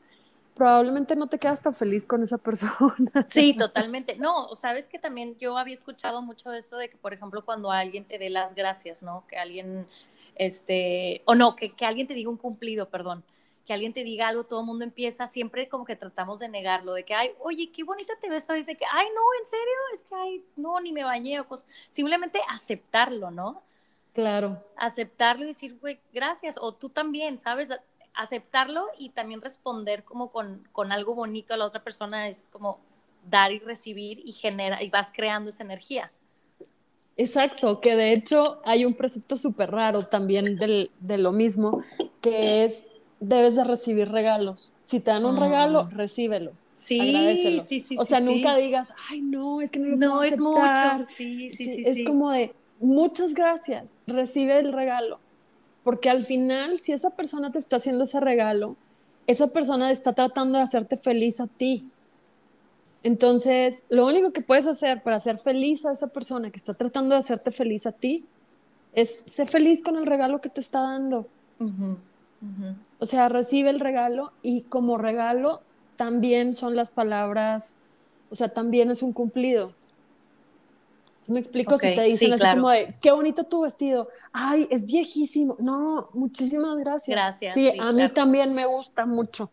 probablemente no te quedas tan feliz con esa persona. Sí, totalmente. No, sabes que también yo había escuchado mucho esto de que, por ejemplo, cuando alguien te dé las gracias, ¿no? Que alguien, este, o no, que, que alguien te diga un cumplido, perdón, que alguien te diga algo, todo el mundo empieza, siempre como que tratamos de negarlo, de que, ay, oye, qué bonita te ves hoy, de que, ay, no, en serio, es que, ay, no, ni me bañé o cosas, simplemente aceptarlo, ¿no? Claro. Aceptarlo y decir, güey, gracias, o tú también, ¿sabes? aceptarlo y también responder como con, con, algo bonito a la otra persona es como dar y recibir y genera y vas creando esa energía. Exacto, que de hecho hay un precepto súper raro también del, de lo mismo, que es debes de recibir regalos. Si te dan un regalo, ah. recíbelo. Sí, agradecelo. sí, sí. O sea, nunca digas, ay, no, es que no lo no, es mucho. Sí, sí, sí. Es como de, muchas gracias, recibe el regalo. Porque al final, si esa persona te está haciendo ese regalo, esa persona está tratando de hacerte feliz a ti. Entonces, lo único que puedes hacer para hacer feliz a esa persona que está tratando de hacerte feliz a ti es ser feliz con el regalo que te está dando. O sea, recibe el regalo y como regalo también son las palabras, o sea, también es un cumplido. Me explico si te dicen así como de, qué bonito tu vestido. Ay, es viejísimo. No, muchísimas gracias. Gracias. Sí, a mí también me gusta mucho.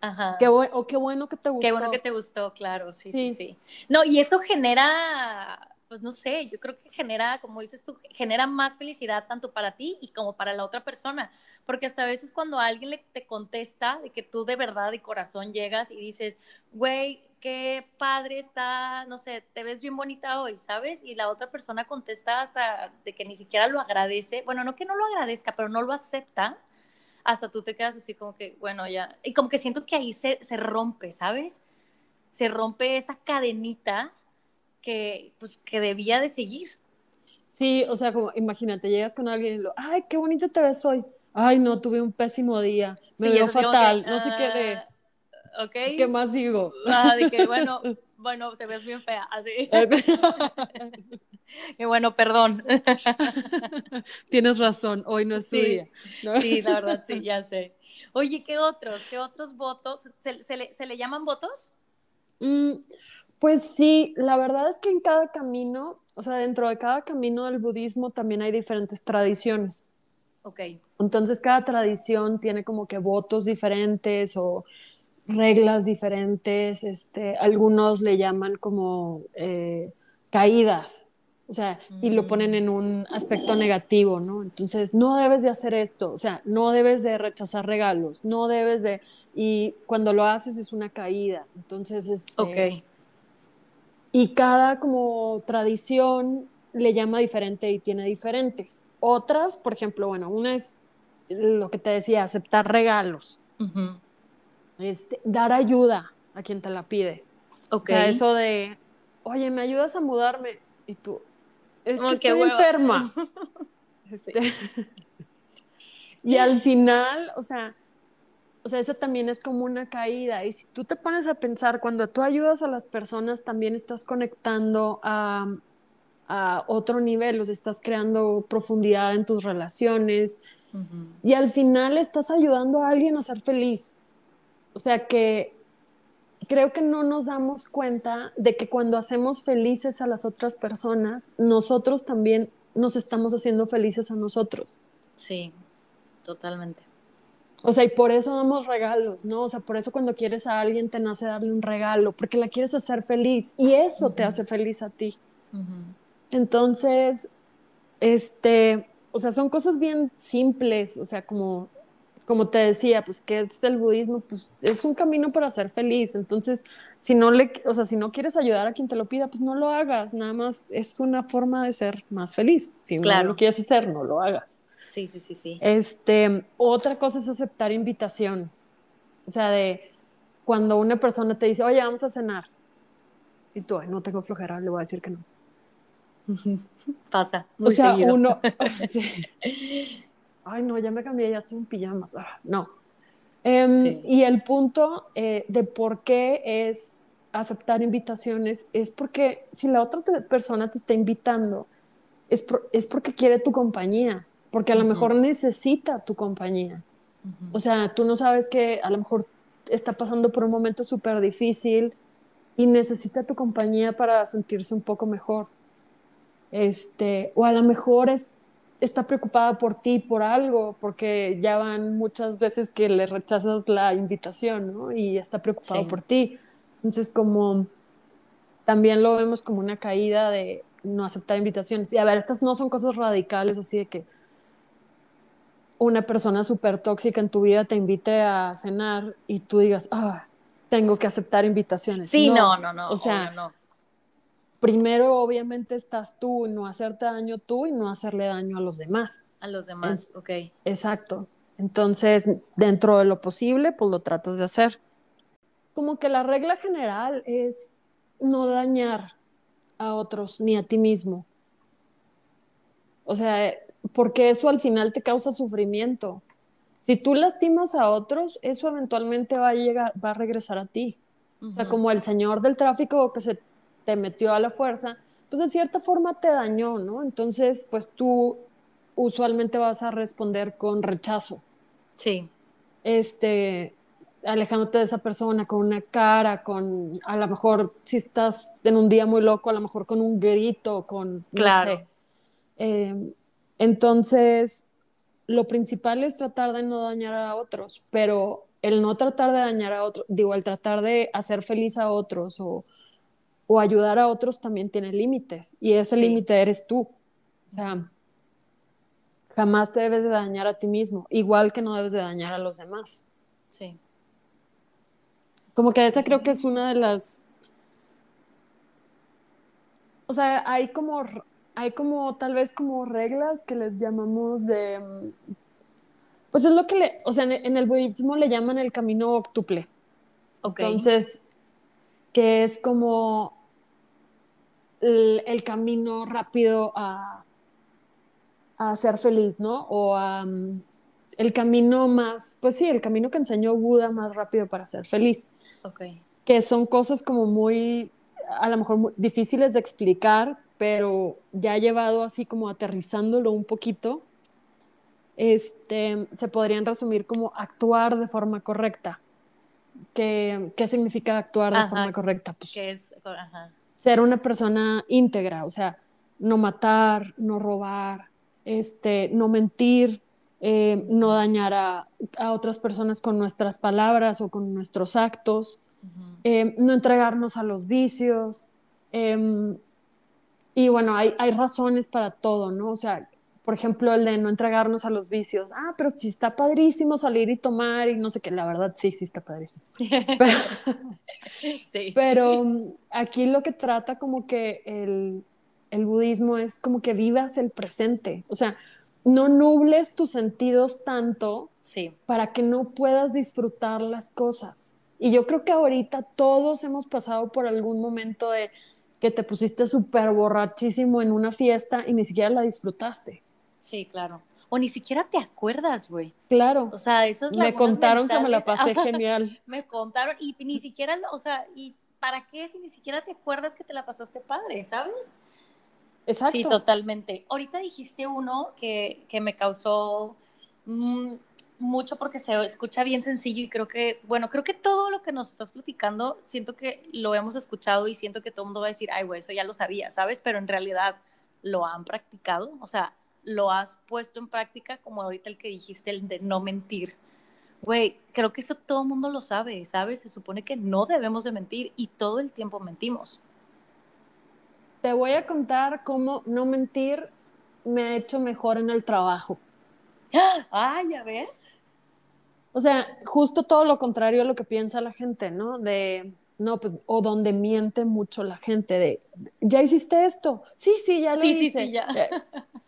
Ajá. Qué o qué bueno que te gustó. Qué bueno que te gustó, claro, sí, sí, sí. No, y eso genera, pues no sé, yo creo que genera, como dices tú, genera más felicidad tanto para ti y como para la otra persona. Porque hasta a veces cuando alguien le, te contesta de que tú de verdad de corazón llegas y dices, güey, qué padre está, no sé, te ves bien bonita hoy, ¿sabes? Y la otra persona contesta hasta de que ni siquiera lo agradece, bueno, no que no lo agradezca, pero no lo acepta, hasta tú te quedas así como que, bueno, ya, y como que siento que ahí se, se rompe, ¿sabes? Se rompe esa cadenita que, pues, que debía de seguir. Sí, o sea, como imagínate, llegas con alguien y lo, ay, qué bonita te ves hoy. Ay, no, tuve un pésimo día, me veo fatal, no sé qué de ah, ¿Qué más digo? Ah, bueno, bueno, te ves bien fea, así. y bueno, perdón. Tienes razón, hoy no es tu día. Sí, la verdad, sí, ya sé. Oye, ¿qué otros? ¿Qué otros votos? ¿Se, le, llaman votos? Mm, pues sí, la verdad es que en cada camino, o sea, dentro de cada camino del budismo también hay diferentes tradiciones. Ok. Entonces, cada tradición tiene como que votos diferentes o reglas diferentes, este, algunos le llaman como eh, caídas, o sea, y lo ponen en un aspecto negativo, ¿no? Entonces, no debes de hacer esto, o sea, no debes de rechazar regalos, no debes de, y cuando lo haces es una caída, entonces, este, ok. Y cada como tradición le llama diferente y tiene diferentes. Otras, por ejemplo, bueno, una es lo que te decía, aceptar regalos. Este, dar ayuda a quien te la pide. O sea, eso de, oye, ¿me ayudas a mudarme? Y tú, es que estoy enferma. y al final, o sea, sea, eso también es como una caída. Y si tú te pones a pensar, cuando tú ayudas a las personas, también estás conectando a, a otro nivel, o sea, estás creando profundidad en tus relaciones. Y al final estás ayudando a alguien a ser feliz. O sea que creo que no nos damos cuenta de que cuando hacemos felices a las otras personas, nosotros también nos estamos haciendo felices a nosotros. Sí, totalmente. O sea, y por eso damos regalos, ¿no? O sea, por eso cuando quieres a alguien te nace darle un regalo, porque la quieres hacer feliz y eso te hace feliz a ti. Entonces, este, o sea, son cosas bien simples, o sea, como como te decía, pues que es el budismo, pues es un camino para ser feliz. Entonces, si no le, o sea, si no quieres ayudar a quien te lo pida, pues no lo hagas. Nada más es una forma de ser más feliz. Si no lo quieres hacer, no lo hagas. Sí, sí, sí, sí. Este, otra cosa es aceptar invitaciones. O sea, de cuando una persona te dice, oye, vamos a cenar. Y tú, no tengo flojera, le voy a decir que no. Pasa. Muy o sea, uno. ay, no, ya me cambié, ya estoy en pijamas. Ah, no. Em, y el punto eh, de por qué es aceptar invitaciones es porque si la otra persona te está invitando, es, es porque quiere tu compañía, porque a lo mejor necesita tu compañía. O sea, tú no sabes que a lo mejor está pasando por un momento súper difícil y necesita tu compañía para sentirse un poco mejor. Este, o a lo mejor es está preocupada por ti, por algo, porque ya van muchas veces que le rechazas la invitación, ¿no? Y está preocupado por ti. Entonces, como también lo vemos como una caída de no aceptar invitaciones. Y a ver, estas no son cosas radicales, así de que una persona súper tóxica en tu vida te invite a cenar y tú digas, ah, tengo que aceptar invitaciones. Sí, no, no, no. O sea, no primero obviamente estás tú, no hacerte daño tú y no hacerle daño a los demás. A los demás, ok. Exacto. Entonces, dentro de lo posible, pues lo tratas de hacer. Como que la regla general es no dañar a otros ni a ti mismo. O sea, porque eso al final te causa sufrimiento. Si tú lastimas a otros, eso eventualmente va a llegar, va a regresar a ti. O sea, como el señor del tráfico que se te metió a la fuerza, pues de cierta forma te dañó, ¿no? Entonces, pues tú usualmente vas a responder con rechazo. Sí. Este, alejándote de esa persona con una cara, con a lo mejor si estás en un día muy loco, a lo mejor con un grito, con claro. Em, entonces, lo principal es tratar de no dañar a otros, pero el no tratar de dañar a otros, digo, el tratar de hacer feliz a otros o, o ayudar a otros también tiene límites y ese límite eres tú. O sea, jamás te debes de dañar a ti mismo, igual que no debes de dañar a los demás. Sí. Como que esa creo que es una de las... O sea, hay como, hay como tal vez como reglas que les llamamos de... Pues es lo que le... O sea, en el budismo le llaman el camino octuple. Okay. Entonces, que es como el, camino rápido a, a, ser feliz, ¿no? O a, el camino más, pues sí, el camino que enseñó Buda más rápido para ser feliz. Okay. Que son cosas como muy, a lo mejor difíciles de explicar, pero ya llevado así como aterrizándolo un poquito, este, se podrían resumir como actuar de forma correcta. ¿Qué, qué significa actuar de forma correcta? Pues, es? ser una persona íntegra, o sea, no matar, no robar, este, no mentir, eh, no dañar a, otras personas con nuestras palabras o con nuestros actos, eh, no entregarnos a los vicios. Em, y bueno, hay, hay, razones para todo, ¿no? O sea, por ejemplo, el de no entregarnos a los vicios. Ah, pero si está padrísimo salir y tomar y no sé qué, la verdad sí, sí está padrísimo. sí. pero aquí lo que trata como que el, el budismo es como que vivas el presente. O sea, no nubles tus sentidos tanto sí. para que no puedas disfrutar las cosas. Y yo creo que ahorita todos hemos pasado por algún momento de que te pusiste súper borrachísimo en una fiesta y ni siquiera la disfrutaste. Sí, claro. O ni siquiera te acuerdas, güey. Claro. O sea, esas Me contaron que me la pasé genial. me contaron y ni siquiera, o sea, ¿y para qué si ni siquiera te acuerdas que te la pasaste padre, sabes? Exacto. Sí, totalmente. Ahorita dijiste uno que, que me causó mm, mucho porque se escucha bien sencillo y creo que, bueno, creo que todo lo que nos estás platicando, siento que lo hemos escuchado y siento que todo el mundo va a decir, ay, güey, eso ya lo sabía, ¿sabes? Pero en realidad lo han practicado, o sea, lo has puesto en práctica como ahorita el que dijiste, el de no mentir. Güey, creo que eso todo el mundo lo sabe, ¿sabes? Se supone que no debemos de mentir y todo el tiempo mentimos. Te voy a contar cómo no mentir me ha hecho mejor en el trabajo. Ay, a ver. O sea, justo todo lo contrario a lo que piensa la gente, ¿no? De, no, pues, o donde miente mucho la gente de, ¿ya hiciste esto? Sí, sí, ya lo hice. Sí, sí, ya. Eh,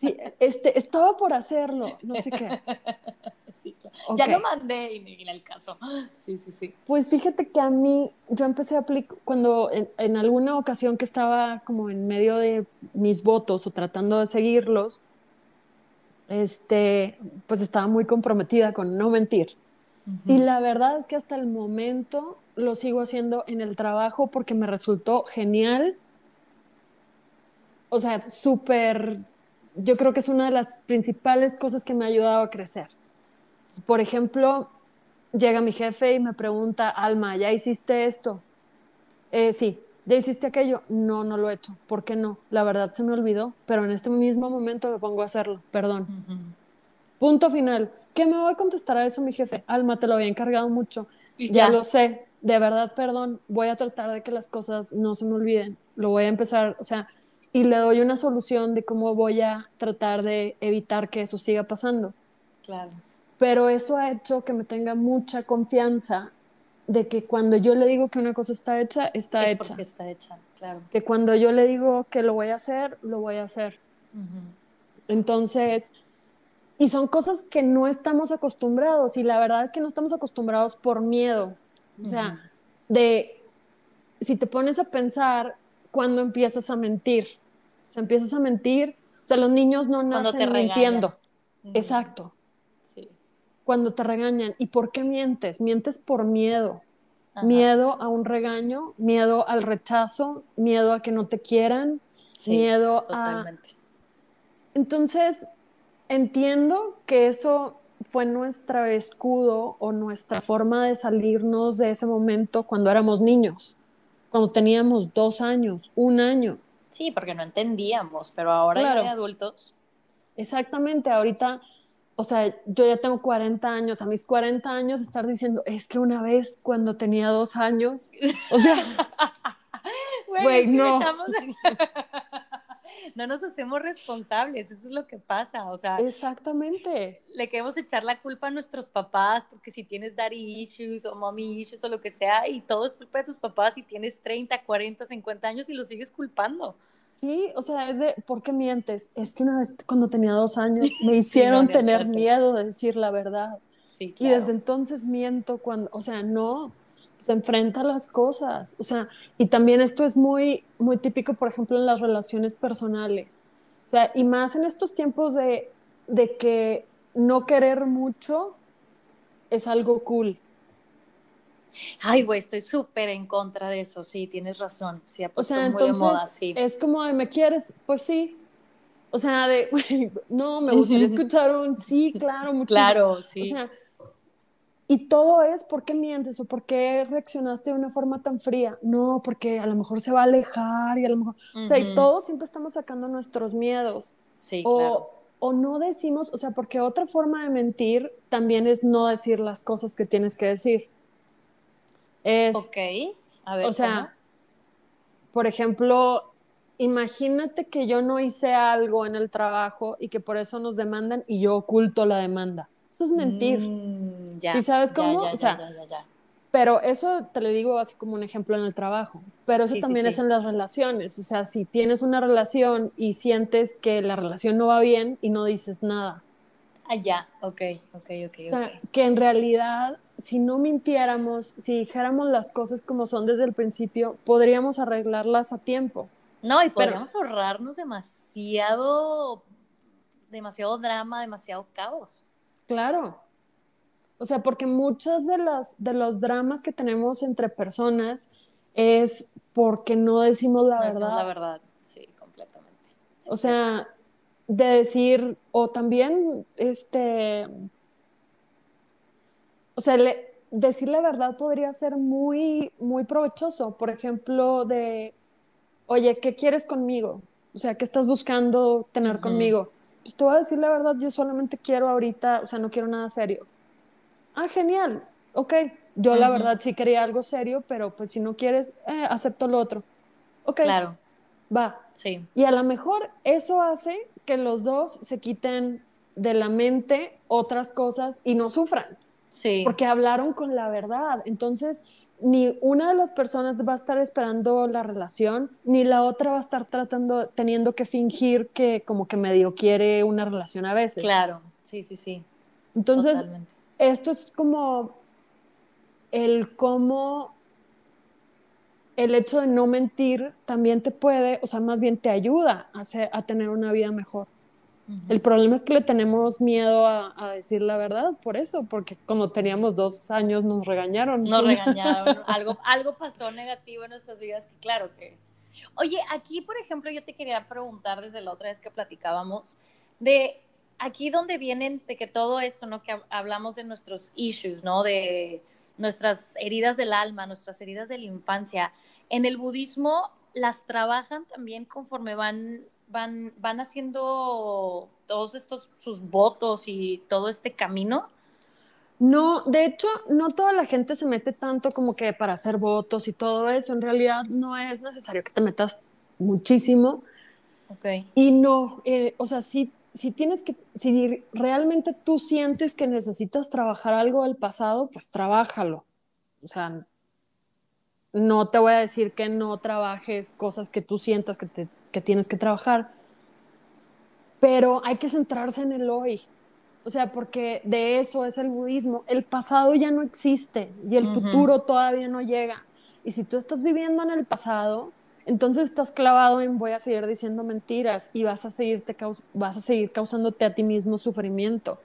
sí, este, estaba por hacerlo, no sé qué. Ya lo mandé y me el caso. Sí, sí, sí. Pues fíjate que a mí, yo empecé a aplicar, cuando en, en, alguna ocasión que estaba como en medio de mis votos o tratando de seguirlos, este, pues estaba muy comprometida con no mentir. Y la verdad es que hasta el momento lo sigo haciendo en el trabajo porque me resultó genial. O sea, súper, yo creo que es una de las principales cosas que me ha ayudado a crecer. Por ejemplo, llega mi jefe y me pregunta, Alma, ¿ya hiciste esto? Eh, sí. ¿Ya hiciste aquello? No, no lo he hecho. ¿Por qué no? La verdad se me olvidó, pero en este mismo momento me pongo a hacerlo. Perdón. Punto final. ¿Qué me voy a contestar a eso mi jefe? Alma, te lo había encargado mucho. Ya. lo sé. De verdad, perdón. Voy a tratar de que las cosas no se me olviden. Lo voy a empezar, o sea, y le doy una solución de cómo voy a tratar de evitar que eso siga pasando. Claro. Pero eso ha hecho que me tenga mucha confianza de que cuando yo le digo que una cosa está hecha, está es hecha. Porque está hecha, claro. Que cuando yo le digo que lo voy a hacer, lo voy a hacer. Entonces, y son cosas que no estamos acostumbrados y la verdad es que no estamos acostumbrados por miedo. O sea, de, si te pones a pensar, cuando empiezas a mentir? O sea, empiezas a mentir, o sea, los niños no nacen mintiendo. Exacto. Sí. cuando te regañan. ¿Y por qué mientes? Mientes por miedo. Miedo a un regaño, miedo al rechazo, miedo a que no te quieran, miedo totalmente. a... Entonces, entiendo que eso fue nuestro escudo o nuestra forma de salirnos de ese momento cuando éramos niños, cuando teníamos dos años, un año. Sí, porque no entendíamos, pero ahora ya de adultos. Exactamente, ahorita o sea, yo ya tengo 40 años, a mis 40 años estar diciendo, es que una vez cuando tenía dos años, o sea, güey, no. no nos hacemos responsables, eso es lo que pasa, o sea. Exactamente. Le queremos echar la culpa a nuestros papás, porque si tienes daddy issues o mommy issues o lo que sea, y todo es culpa de tus papás y tienes 30, 40, 50 años y los sigues culpando. Sí, o sea, es de, ¿por qué mientes? Es que una vez cuando tenía dos años me hicieron tener miedo de decir la verdad. Sí, Y desde entonces miento cuando, o sea, no, se enfrenta a las cosas. O sea, y también esto es muy, muy típico, por ejemplo, en las relaciones personales. O sea, y más en estos tiempos de, de que no querer mucho es algo cool. Ay, güey, estoy súper en contra de eso, sí, tienes razón. Sí, o sea, entonces, moda, sí. Es como de, ¿me quieres? Pues sí. O sea, de, no, me gustaría escuchar un sí, claro, muchísimo. Claro, sí. O sea, y todo es, ¿por qué mientes o por qué reaccionaste de una forma tan fría? No, porque a lo mejor se va a alejar y a lo mejor... O sea, y todos siempre estamos sacando nuestros miedos. Sí, claro. O no decimos, o sea, porque otra forma de mentir también es no decir las cosas que tienes que decir. Es, ok, a ver. O sea, por ejemplo, imagínate que yo no hice algo en el trabajo y que por eso nos demandan y yo oculto la demanda. Eso es mentir. Mm, ya, ¿Sí sabes cómo? Ya, o sea, pero eso te lo digo así como un ejemplo en el trabajo, pero eso también es en las relaciones. O sea, si tienes una relación y sientes que la relación no va bien y no dices nada. Ah, ya, ok, ok, ok. O sea, que en realidad si no mintiéramos, si dijéramos las cosas como son desde el principio, podríamos arreglarlas a tiempo. No, y podríamos ahorrarnos demasiado, demasiado drama, demasiado caos. Claro. O sea, porque muchos de los, de los dramas que tenemos entre personas es porque no decimos la verdad. la verdad, sí, completamente. o sea, de decir, o también, este, o sea, decir la verdad podría ser muy, muy provechoso. Por ejemplo, de, oye, ¿qué quieres conmigo? O sea, ¿qué estás buscando tener conmigo? Pues te voy a decir la verdad, yo solamente quiero ahorita, o sea, no quiero nada serio. Ah, genial, ok. Yo la verdad sí quería algo serio, pero pues si no quieres, eh, acepto lo otro. Ok. Claro. Va. Sí. Y a lo mejor eso hace que los dos se quiten de la mente otras cosas y no sufran. Porque hablaron con la verdad. Entonces, ni una de las personas va a estar esperando la relación, ni la otra va a estar tratando, teniendo que fingir que como que medio quiere una relación a veces. Claro, sí, sí, sí. Entonces, esto es como el cómo el hecho de no mentir también te puede, o sea, más bien te ayuda a, a tener una vida mejor. El problema es que le tenemos miedo a, decir la verdad por eso, porque como teníamos dos años nos regañaron. Nos regañaron, algo, algo pasó negativo en nuestras vidas que claro que... Oye, aquí por ejemplo yo te quería preguntar desde la otra vez que platicábamos, de aquí donde vienen de que todo esto, ¿no? Que hablamos de nuestros issues, ¿no? De nuestras heridas del alma, nuestras heridas de la infancia. En el budismo las trabajan también conforme van van, van haciendo todos estos sus votos y todo este camino? No, de hecho, no toda la gente se mete tanto como que para hacer votos y todo eso. En realidad no es necesario que te metas muchísimo. Ok. Y no, eh, o sea, si, si tienes que, si realmente tú sientes que necesitas trabajar algo del pasado, pues trabájalo. O sea, no te voy a decir que no trabajes cosas que tú sientas que, te, que tienes que trabajar, pero hay que centrarse en el hoy. O sea, porque de eso es el budismo. El pasado ya no existe y el futuro todavía no llega. Y si tú estás viviendo en el pasado, entonces estás clavado en voy a seguir diciendo mentiras y vas a, seguirte, vas a seguir causándote a ti mismo sufrimiento.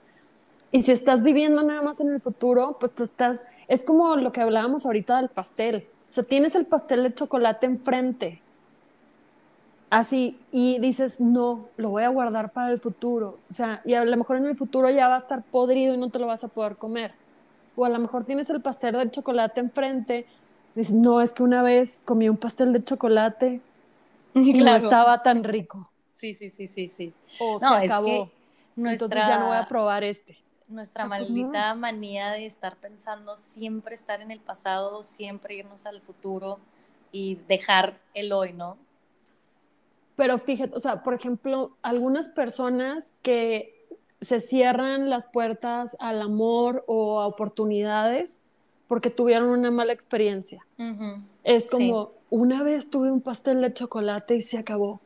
Y si estás viviendo nada más en el futuro, pues tú estás, es como lo que hablábamos ahorita del pastel. O sea, tienes el pastel de chocolate enfrente. Así, y dices, no, lo voy a guardar para el futuro. O sea, y a lo mejor en el futuro ya va a estar podrido y no te lo vas a poder comer. O a lo mejor tienes el pastel de chocolate enfrente. Y dices, no, es que una vez comí un pastel de chocolate y no estaba tan rico. Sí, sí, sí, sí, sí. O se acabó. Entonces ya no voy a probar este nuestra maldita manía de estar pensando siempre estar en el pasado, siempre irnos al futuro y dejar el hoy, ¿no? Pero fíjate, o sea, por ejemplo, algunas personas que se cierran las puertas al amor o a oportunidades porque tuvieron una mala experiencia. Es como, una vez tuve un pastel de chocolate y se acabó.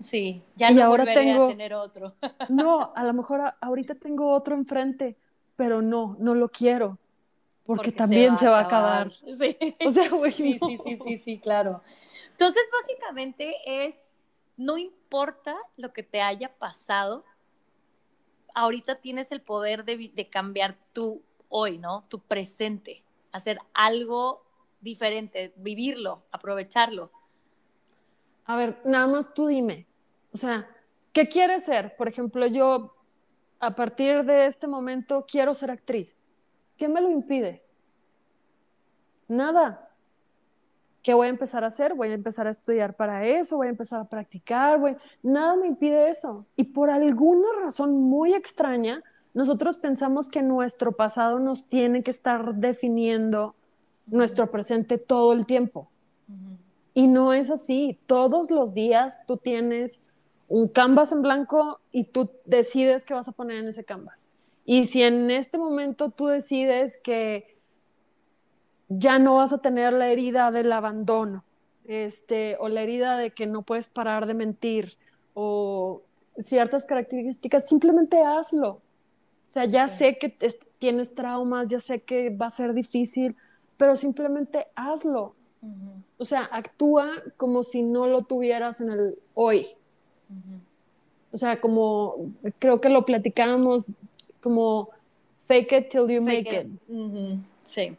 Sí, ya no ahora tengo, a tener otro. no, a lo mejor ahorita tengo otro enfrente, pero no, no lo quiero. Porque, también se va, a acabar. Sí. O sea, sí, sí, sí, sí, sí, claro. Entonces, básicamente es, no importa lo que te haya pasado, ahorita tienes el poder de, de cambiar tu hoy, ¿no? Tu presente, hacer algo diferente, vivirlo, aprovecharlo. A ver, nada más tú dime, o sea, ¿qué quieres ser? Por ejemplo, yo a partir de este momento quiero ser actriz. ¿Qué me lo impide? Nada. ¿Qué voy a empezar a hacer? Voy a empezar a estudiar para eso, voy a empezar a practicar, nada me impide eso. Y por alguna razón muy extraña, nosotros pensamos que nuestro pasado nos tiene que estar definiendo nuestro presente todo el tiempo. Y no es así. Todos los días tú tienes un canvas en blanco y tú decides qué vas a poner en ese canvas. Y si en este momento tú decides que ya no vas a tener la herida del abandono, este, o la herida de que no puedes parar de mentir, o ciertas características, simplemente hazlo. O sea, ya sé que tienes traumas, ya sé que va a ser difícil, pero simplemente hazlo. O sea, actúa como si no lo tuvieras en el hoy. O sea, como creo que lo platicábamos como fake it till you make it. Sí.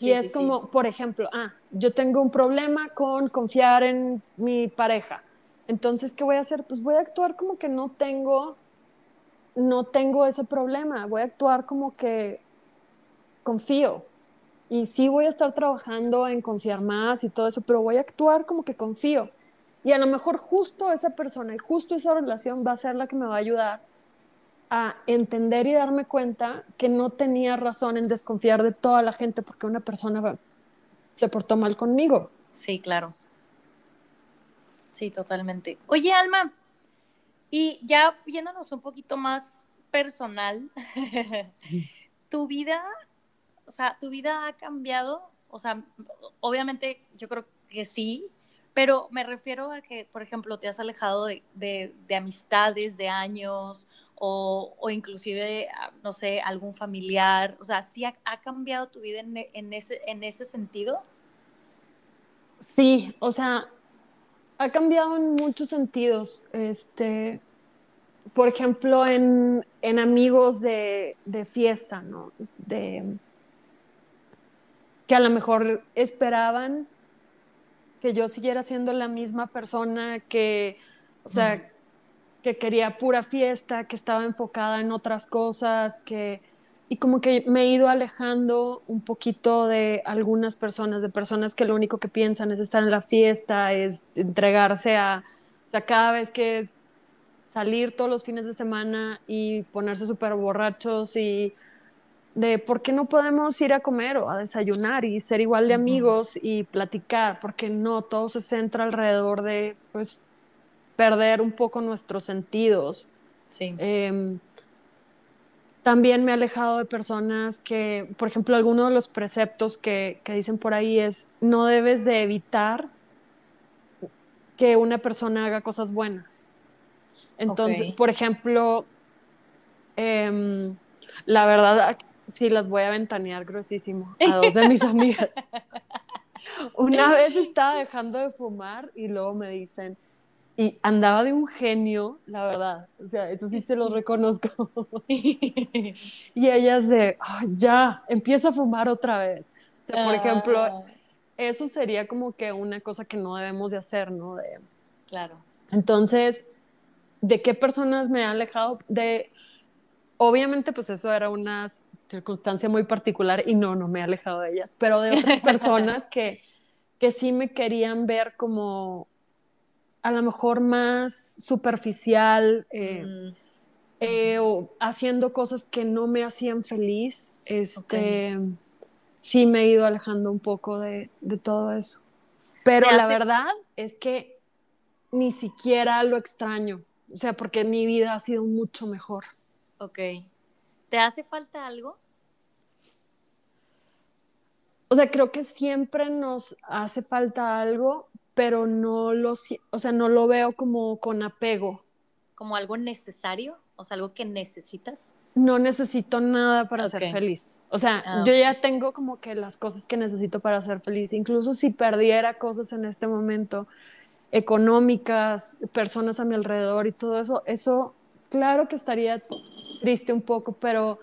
Y es como, por ejemplo, ah, yo tengo un problema con confiar en mi pareja. Entonces, ¿qué voy a hacer? Pues voy a actuar como que no tengo, no tengo ese problema. Voy a actuar como que confío y sí voy a estar trabajando en confiar más y todo eso, pero voy a actuar como que confío. Y a lo mejor justo esa persona y justo esa relación va a ser la que me va a ayudar a entender y darme cuenta que no tenía razón en desconfiar de toda la gente porque una persona se portó mal conmigo. Sí, claro. Sí, totalmente. Oye, Alma, y ya viéndonos un poquito más personal, tu vida o sea, ¿tu vida ha cambiado? O sea, obviamente yo creo que sí, pero me refiero a que, por ejemplo, te has alejado de, de, amistades de años o, o, inclusive, ah, no sé, algún familiar. O sea, ¿sí ha, cambiado tu vida en, en, ese, en ese sentido? Sí, o sea, ha cambiado en muchos sentidos. Este, por ejemplo, en, en amigos de, de, fiesta, ¿no? De, que a lo mejor esperaban que yo siguiera siendo la misma persona que, o sea, que quería pura fiesta, que estaba enfocada en otras cosas, que y como que me he ido alejando un poquito de algunas personas, de personas que lo único que piensan es estar en la fiesta, es entregarse a, o sea, cada vez que salir todos los fines de semana y ponerse súper borrachos y de por qué no podemos ir a comer o a desayunar y ser igual de amigos y platicar, porque no, todo se centra alrededor de, pues, perder un poco nuestros sentidos. Sí. Em, también me he alejado de personas que, por ejemplo, alguno de los preceptos que, que dicen por ahí es, no debes de evitar que una persona haga cosas buenas. Entonces, por ejemplo, em, la verdad, Sí, las voy a ventanear gruesísimo a dos de mis amigas. Una vez estaba dejando de fumar y luego me dicen, y andaba de un genio, la verdad. O sea, eso sí se lo reconozco. y ellas de, ya, empieza a fumar otra vez. O sea, por ejemplo, ah. eso sería como que una cosa que no debemos de hacer, ¿no? De, claro. Entonces, ¿de qué personas me he alejado? De, obviamente, pues eso era una circunstancia muy particular y no, no me he alejado de ellas, pero de otras personas que, que sí me querían ver como a lo mejor más superficial eh, mm. eh, o haciendo cosas que no me hacían feliz, este, sí me he ido alejando un poco de, todo eso. Pero la verdad es que ni siquiera lo extraño, o sea, porque mi vida ha sido mucho mejor. Ok. ¿Te hace falta algo? O sea, creo que siempre nos hace falta algo, pero no lo, o sea, no lo veo como con apego. ¿Como algo necesario? O sea, algo que necesitas. No necesito nada para ser feliz. O sea, ah, yo ya tengo como que las cosas que necesito para ser feliz. Incluso si perdiera cosas en este momento, económicas, personas a mi alrededor y todo eso, eso claro que estaría triste un poco, pero,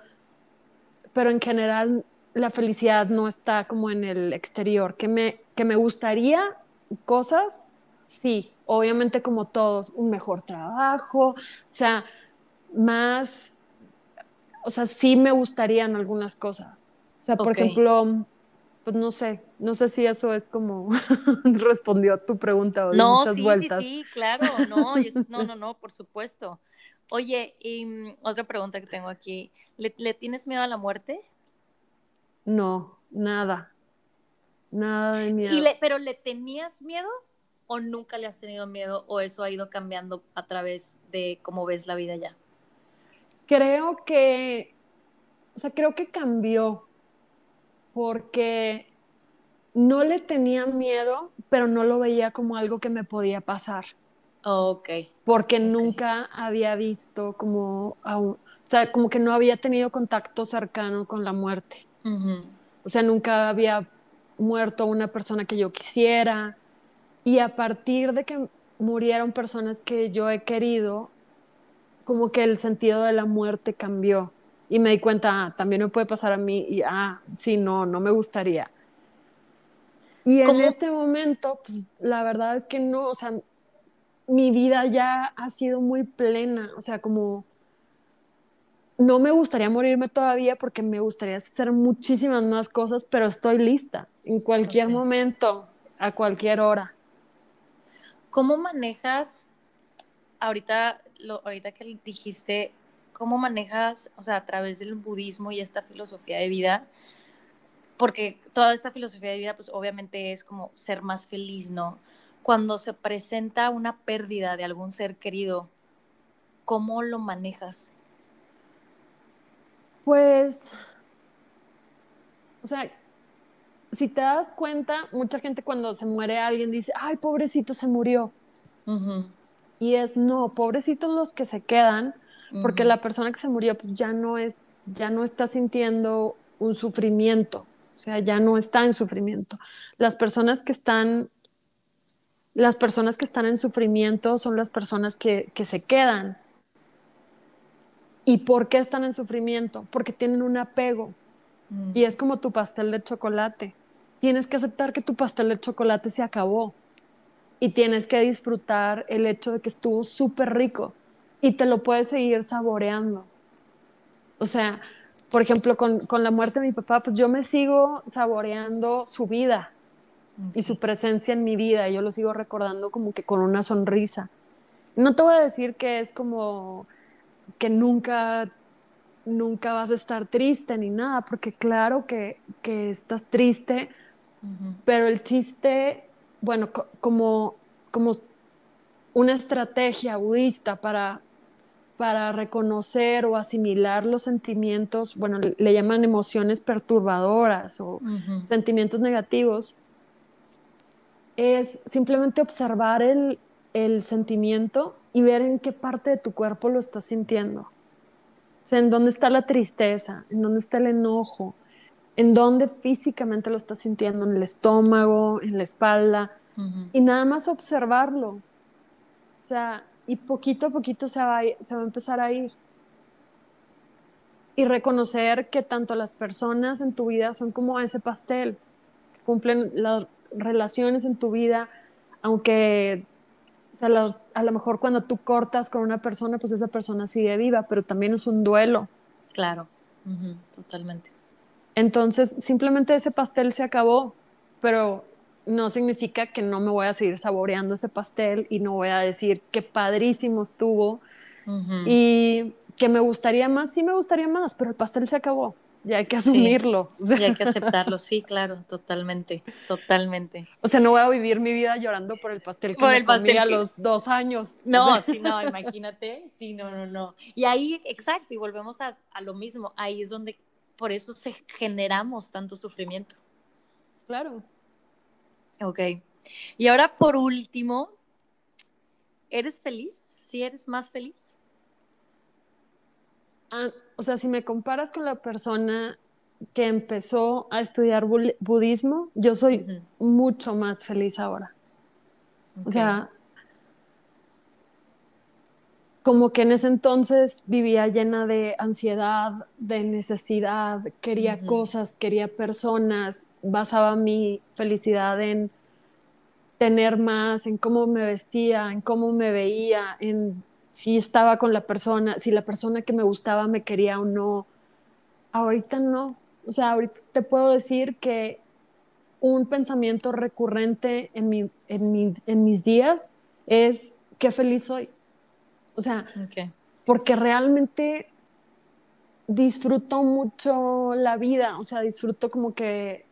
pero en general la felicidad no está como en el exterior. Que me, que me gustaría cosas, sí, obviamente como todos, un mejor trabajo, o sea, más, o sea, sí me gustarían algunas cosas. O sea, por ejemplo, pues no sé, no sé si eso es como respondió a tu pregunta o no, muchas sí, vueltas. Sí, sí, claro, no, no, no, no, por supuesto. Oye, y mm, otra pregunta que tengo aquí, ¿le, ¿le tienes miedo a la muerte? No, nada. Nada de miedo. ¿Pero le tenías miedo o nunca le has tenido miedo o eso ha ido cambiando a través de cómo ves la vida ya? Creo que, o sea, creo que cambió porque no le tenía miedo, pero no lo veía como algo que me podía pasar. Ok. Porque nunca había visto como, o sea, como que no había tenido contacto cercano con la muerte. O sea, nunca había muerto una persona que yo quisiera. Y a partir de que murieron personas que yo he querido, como que el sentido de la muerte cambió. Y me di cuenta, ah, también me puede pasar a mí. Y, ah, sí, no, no me gustaría. Y en este momento, pues, la verdad es que no, o sea, mi vida ya ha sido muy plena, o sea, como no me gustaría morirme todavía porque me gustaría hacer muchísimas más cosas, pero estoy lista en cualquier momento, a cualquier hora. ¿Cómo manejas ahorita lo ahorita que dijiste cómo manejas, o sea, a través del budismo y esta filosofía de vida? Porque toda esta filosofía de vida pues obviamente es como ser más feliz, ¿no? Cuando se presenta una pérdida de algún ser querido, ¿cómo lo manejas? Pues, o sea, si te das cuenta, mucha gente cuando se muere alguien dice, ay, pobrecito se murió. Y es, no, pobrecitos los que se quedan, porque la persona que se murió pues, ya, no es, ya no está sintiendo un sufrimiento, o sea, ya no está en sufrimiento. Las personas que están, las personas que están en sufrimiento son las personas que, que se quedan, ¿Y por qué están en sufrimiento? Porque tienen un apego. Mm. Y es como tu pastel de chocolate. Tienes que aceptar que tu pastel de chocolate se acabó. Y tienes que disfrutar el hecho de que estuvo súper rico. Y te lo puedes seguir saboreando. O sea, por ejemplo, con, la muerte de mi papá, pues yo me sigo saboreando su vida y su presencia en mi vida. Yo lo sigo recordando como que con una sonrisa. No te voy a decir que es como que nunca, nunca vas a estar triste ni nada, porque claro que, estás triste, pero el chiste, bueno, como, como una estrategia budista para, para reconocer o asimilar los sentimientos, bueno, le llaman emociones perturbadoras o sentimientos negativos, es simplemente observar el, el sentimiento y ver en qué parte de tu cuerpo lo estás sintiendo. O sea, en dónde está la tristeza, en dónde está el enojo, en dónde físicamente lo estás sintiendo, en el estómago, en la espalda, y nada más observarlo. O O sea, y poquito a poquito se va, se va a empezar a ir. Y reconocer que tanto las personas en tu vida son como ese pastel, cumplen las relaciones en tu vida, aunque a lo mejor cuando tú cortas con una persona, pues esa persona sigue viva, pero también es un duelo. Claro, totalmente. Entonces, simplemente ese pastel se acabó, pero no significa que no me voy a seguir saboreando ese pastel y no voy a decir qué padrísimo estuvo y que me gustaría más, sí me gustaría más, pero el pastel se acabó. Ya hay que asumirlo. Sí, hay que aceptarlo, sí, claro, totalmente, totalmente. O sea, no voy a vivir mi vida llorando por el pastel que por me el comí a los dos años. No, sí, no, imagínate, sí, no, no, no. Y ahí, exacto, y volvemos a, a lo mismo, ahí es donde, por eso se generamos tanto sufrimiento. Claro. Ok. Y ahora, por último, ¿eres feliz? ¿Sí eres más feliz? Ah, o sea, si me comparas con la persona que empezó a estudiar budismo, yo soy mucho más feliz ahora. O sea, como que en ese entonces vivía llena de ansiedad, de necesidad, quería cosas, quería personas, basaba mi felicidad en tener más, en cómo me vestía, en cómo me veía, en si estaba con la persona, si la persona que me gustaba me quería o no. Ahorita no. O sea, ahorita te puedo decir que un pensamiento recurrente en, mi, en, mis días es qué feliz soy. O sea, porque realmente disfruto mucho la vida, o sea, disfruto como que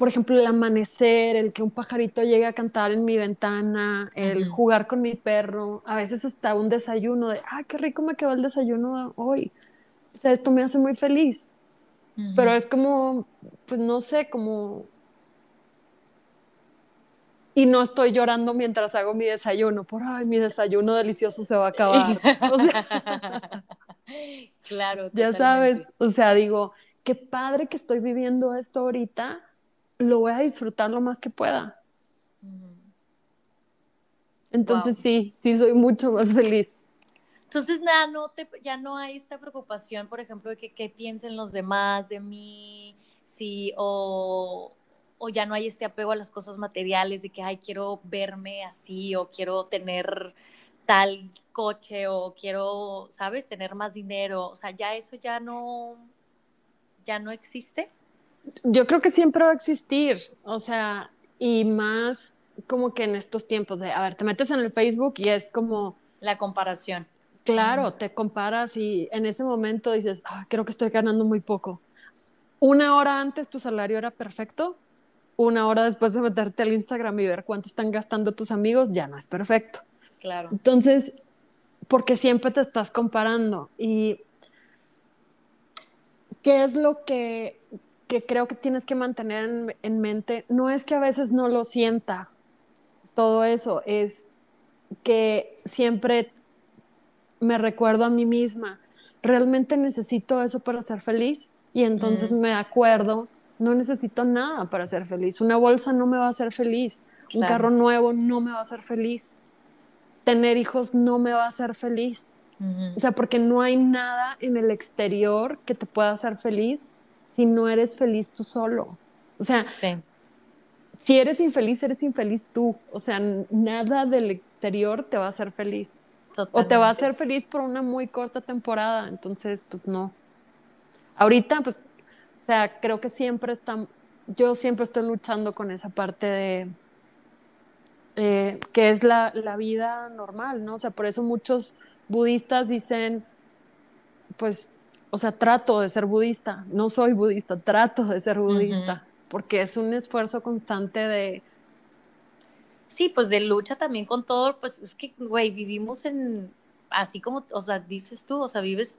por ejemplo, el amanecer, el que un pajarito llegue a cantar en mi ventana, el jugar con mi perro, a veces hasta un desayuno de, ah, qué rico me quedó el desayuno hoy. O sea, esto me hace muy feliz. Pero es como, pues no sé, como... Y no estoy llorando mientras hago mi desayuno, por, ay, mi desayuno delicioso se va a acabar. O sea, claro. Ya sabes, o sea, digo, qué padre que estoy viviendo esto ahorita lo voy a disfrutar lo más que pueda. Entonces sí, sí soy mucho más feliz. Entonces nada, no te, ya no hay esta preocupación, por ejemplo, de que qué piensen los demás de mí, sí, o, o ya no hay este apego a las cosas materiales, de que, ay, quiero verme así, o quiero tener tal coche, o quiero, ¿sabes?, tener más dinero, o sea, ya eso ya no, ya no existe. Yo creo que siempre va a existir, o sea, y más como que en estos tiempos de, a ver, te metes en el Facebook y es como... La comparación. Claro, te comparas y en ese momento dices, creo que estoy ganando muy poco. Una hora antes tu salario era perfecto, una hora después de meterte al Instagram y ver cuánto están gastando tus amigos, ya no es perfecto. Claro. Entonces, porque siempre te estás comparando y qué es lo que que creo que tienes que mantener en, mente, no es que a veces no lo sienta todo eso, es que siempre me recuerdo a mí misma, realmente necesito eso para ser feliz y entonces me acuerdo, no necesito nada para ser feliz, una bolsa no me va a hacer feliz, un carro nuevo no me va a hacer feliz, tener hijos no me va a hacer feliz. O sea, porque no hay nada en el exterior que te pueda hacer feliz si no eres feliz tú solo. O sea, si eres infeliz, eres infeliz tú. O sea, nada del exterior te va a hacer feliz. O te va a hacer feliz por una muy corta temporada. Entonces, pues no. Ahorita, pues, o sea, creo que siempre están, yo siempre estoy luchando con esa parte de, eh, que es la, la vida normal, ¿no? O sea, por eso muchos budistas dicen, pues o sea, trato de ser budista, no soy budista, trato de ser budista, porque es un esfuerzo constante de... Sí, pues de lucha también con todo, pues es que, güey, vivimos en, así como, o sea, dices tú, o sea, vives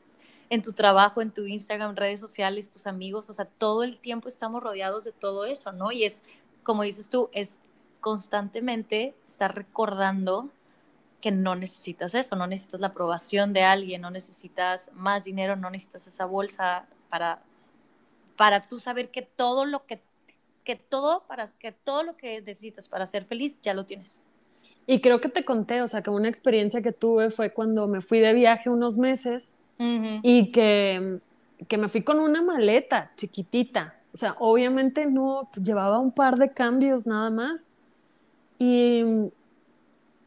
en tu trabajo, en tu Instagram, redes sociales, tus amigos, o sea, todo el tiempo estamos rodeados de todo eso, ¿no? Y es, como dices tú, es constantemente estar recordando que no necesitas eso, no necesitas la aprobación de alguien, no necesitas más dinero, no necesitas esa bolsa para, para tú saber que todo lo que, que todo, para, que todo lo que necesitas para ser feliz ya lo tienes. Y creo que te conté, o sea, que una experiencia que tuve fue cuando me fui de viaje unos meses y que, que, me fui con una maleta chiquitita. O sea, obviamente no, pues, llevaba un par de cambios nada más. Y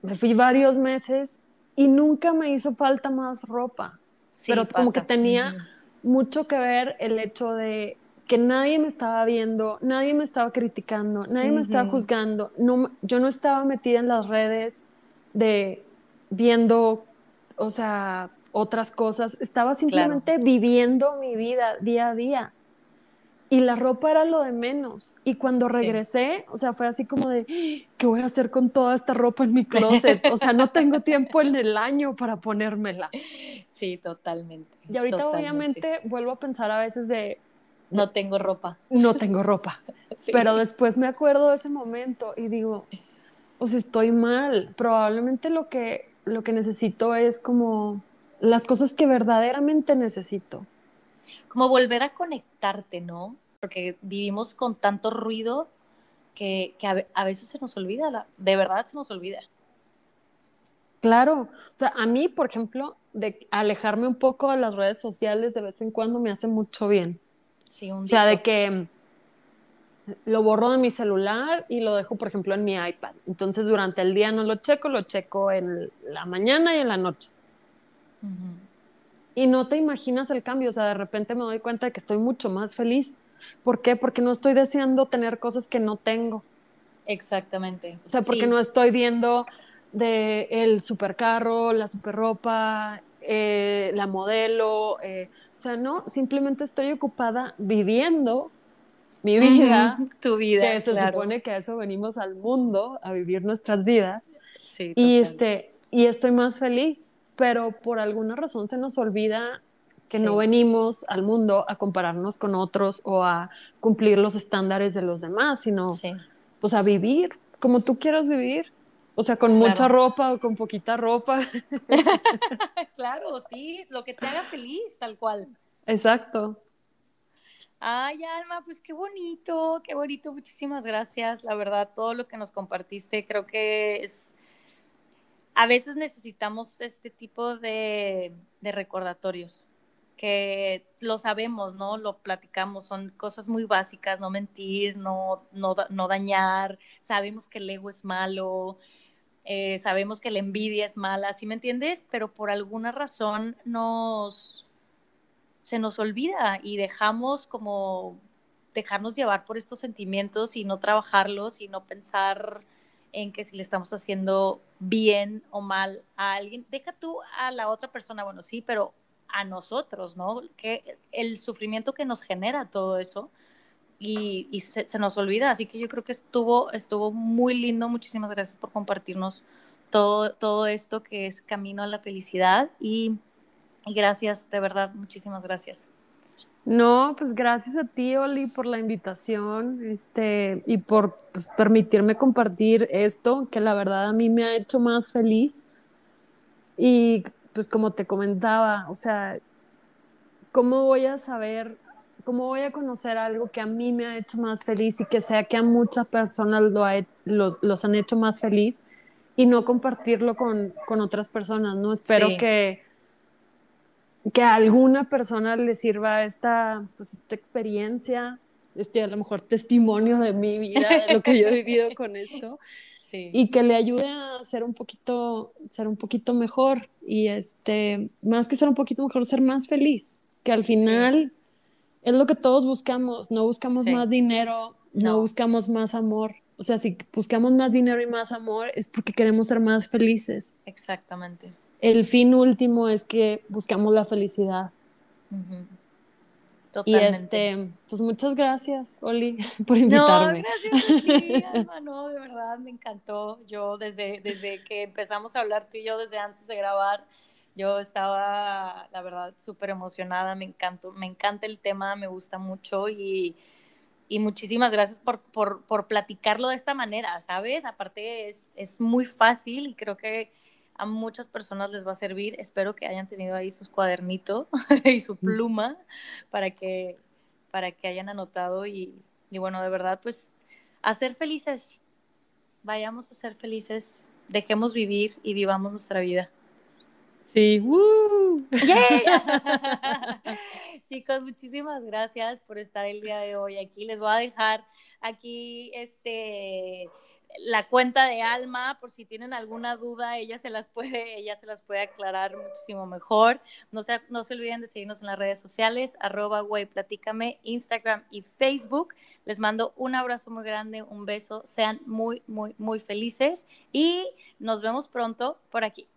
me fui varios meses y nunca me hizo falta más ropa. pero como que tenía mucho que ver el hecho de que nadie me estaba viendo, nadie me estaba criticando, nadie me estaba juzgando. No, yo no estaba metida en las redes de viendo, o sea, otras cosas. Estaba simplemente viviendo mi vida día a día. Y la ropa era lo de menos. Y cuando regresé, o sea, fue así como de, ¿qué voy a hacer con toda esta ropa en mi closet? O sea, no tengo tiempo en el año para ponérmela. Sí, totalmente. Y ahorita obviamente vuelvo a pensar a veces de, no tengo ropa. No tengo ropa. Pero después me acuerdo de ese momento y digo, pues estoy mal. Probablemente lo que, lo que necesito es como las cosas que verdaderamente necesito. Como volver a conectarte, ¿no? Porque vivimos con tanto ruido que, a, veces se nos olvida, de verdad se nos olvida. Claro, o sea, a mí, por ejemplo, de alejarme un poco de las redes sociales de vez en cuando me hace mucho bien o sea, de que lo borro de mi celular y lo dejo, por ejemplo, en mi iPad. Entonces, durante el día no lo checo, lo checo en la mañana y en la noche. Y no te imaginas el cambio, o sea, de repente me doy cuenta de que estoy mucho más feliz. ¿Por qué? Porque no estoy deseando tener cosas que no tengo. Exactamente. O sea, porque no estoy viendo de el supercarro, la superropa, eh, la modelo, eh, o sea, no, simplemente estoy ocupada viviendo mi vida. tu vida. Que se supone que a eso venimos al mundo, a vivir nuestras vidas. Sí, y, este, y estoy más feliz, pero por alguna razón se nos olvida que no venimos al mundo a compararnos con otros o a cumplir los estándares de los demás, sino pues a vivir como tú quieras vivir. O sea, con mucha ropa o con poquita ropa. claro, sí, lo que te haga feliz, tal cual. Exacto. Ay, Alma, pues qué bonito, qué bonito, muchísimas gracias. La verdad, todo lo que nos compartiste, creo que es... A veces necesitamos este tipo de, de recordatorios, que lo sabemos, ¿no? Lo platicamos, son cosas muy básicas, no mentir, no, no, dañar, sabemos que el ego es malo, eh, sabemos que la envidia es mala, ¿sí me entiendes? Pero por alguna razón nos, se nos olvida y dejamos como dejarnos llevar por estos sentimientos y no trabajarlos y no pensar en que si le estamos haciendo bien o mal a alguien, deja tú a la otra persona, bueno, sí, pero a nosotros, ¿no? Que el sufrimiento que nos genera todo eso, y, se, nos olvida. Así que yo creo que estuvo, estuvo muy lindo. Muchísimas gracias por compartirnos todo, todo esto que es camino a la felicidad y, gracias, de verdad, muchísimas gracias. No, pues gracias a ti, Oli, por la invitación este, y por pues, permitirme compartir esto, que la verdad a mí me ha hecho más feliz. Y pues como te comentaba, o sea, ¿cómo voy a saber ¿cómo voy a conocer algo que a mí me ha hecho más feliz y que sea que a muchas personas lo los, los, han hecho más feliz y no compartirlo con, con otras personas? ¿no? Espero que, que a alguna persona le sirva esta, pues, esta experiencia, este a lo mejor testimonio de mi vida, de lo que yo he vivido con esto. y que le ayude a ser un poquito ser un poquito mejor y este más que ser un poquito mejor ser más feliz que al final es lo que todos buscamos, no buscamos más dinero, no. buscamos más amor. O sea, si buscamos más dinero y más amor es porque queremos ser más felices. Exactamente. El fin último es que buscamos la felicidad. Totalmente. Y este, pues muchas gracias, Oli, por invitarme. No, gracias a ti, Alma, de verdad me encantó. Yo desde, desde que empezamos a hablar tú y yo, desde antes de grabar, yo estaba, la verdad, súper emocionada, me encantó, me encanta el tema, me gusta mucho y, muchísimas gracias por, por, platicarlo de esta manera, ¿sabes? Aparte es, es muy fácil y creo que a muchas personas les va a servir. Espero que hayan tenido ahí sus cuadernitos y su pluma para que, para que hayan anotado y, y bueno, de verdad, pues a ser felices. Vayamos a ser felices dejemos vivir y vivamos nuestra vida. Sí, Chicos, muchísimas gracias por estar el día de hoy aquí. Les voy a dejar aquí este la cuenta de Alma, por si tienen alguna duda, ella se las puede, ella se las puede aclarar muchísimo mejor. No se, no se olviden de seguirnos en las redes sociales, arroba güey, platícame, Instagram y Facebook. Les mando un abrazo muy grande, un beso, sean muy, muy, muy felices y nos vemos pronto por aquí.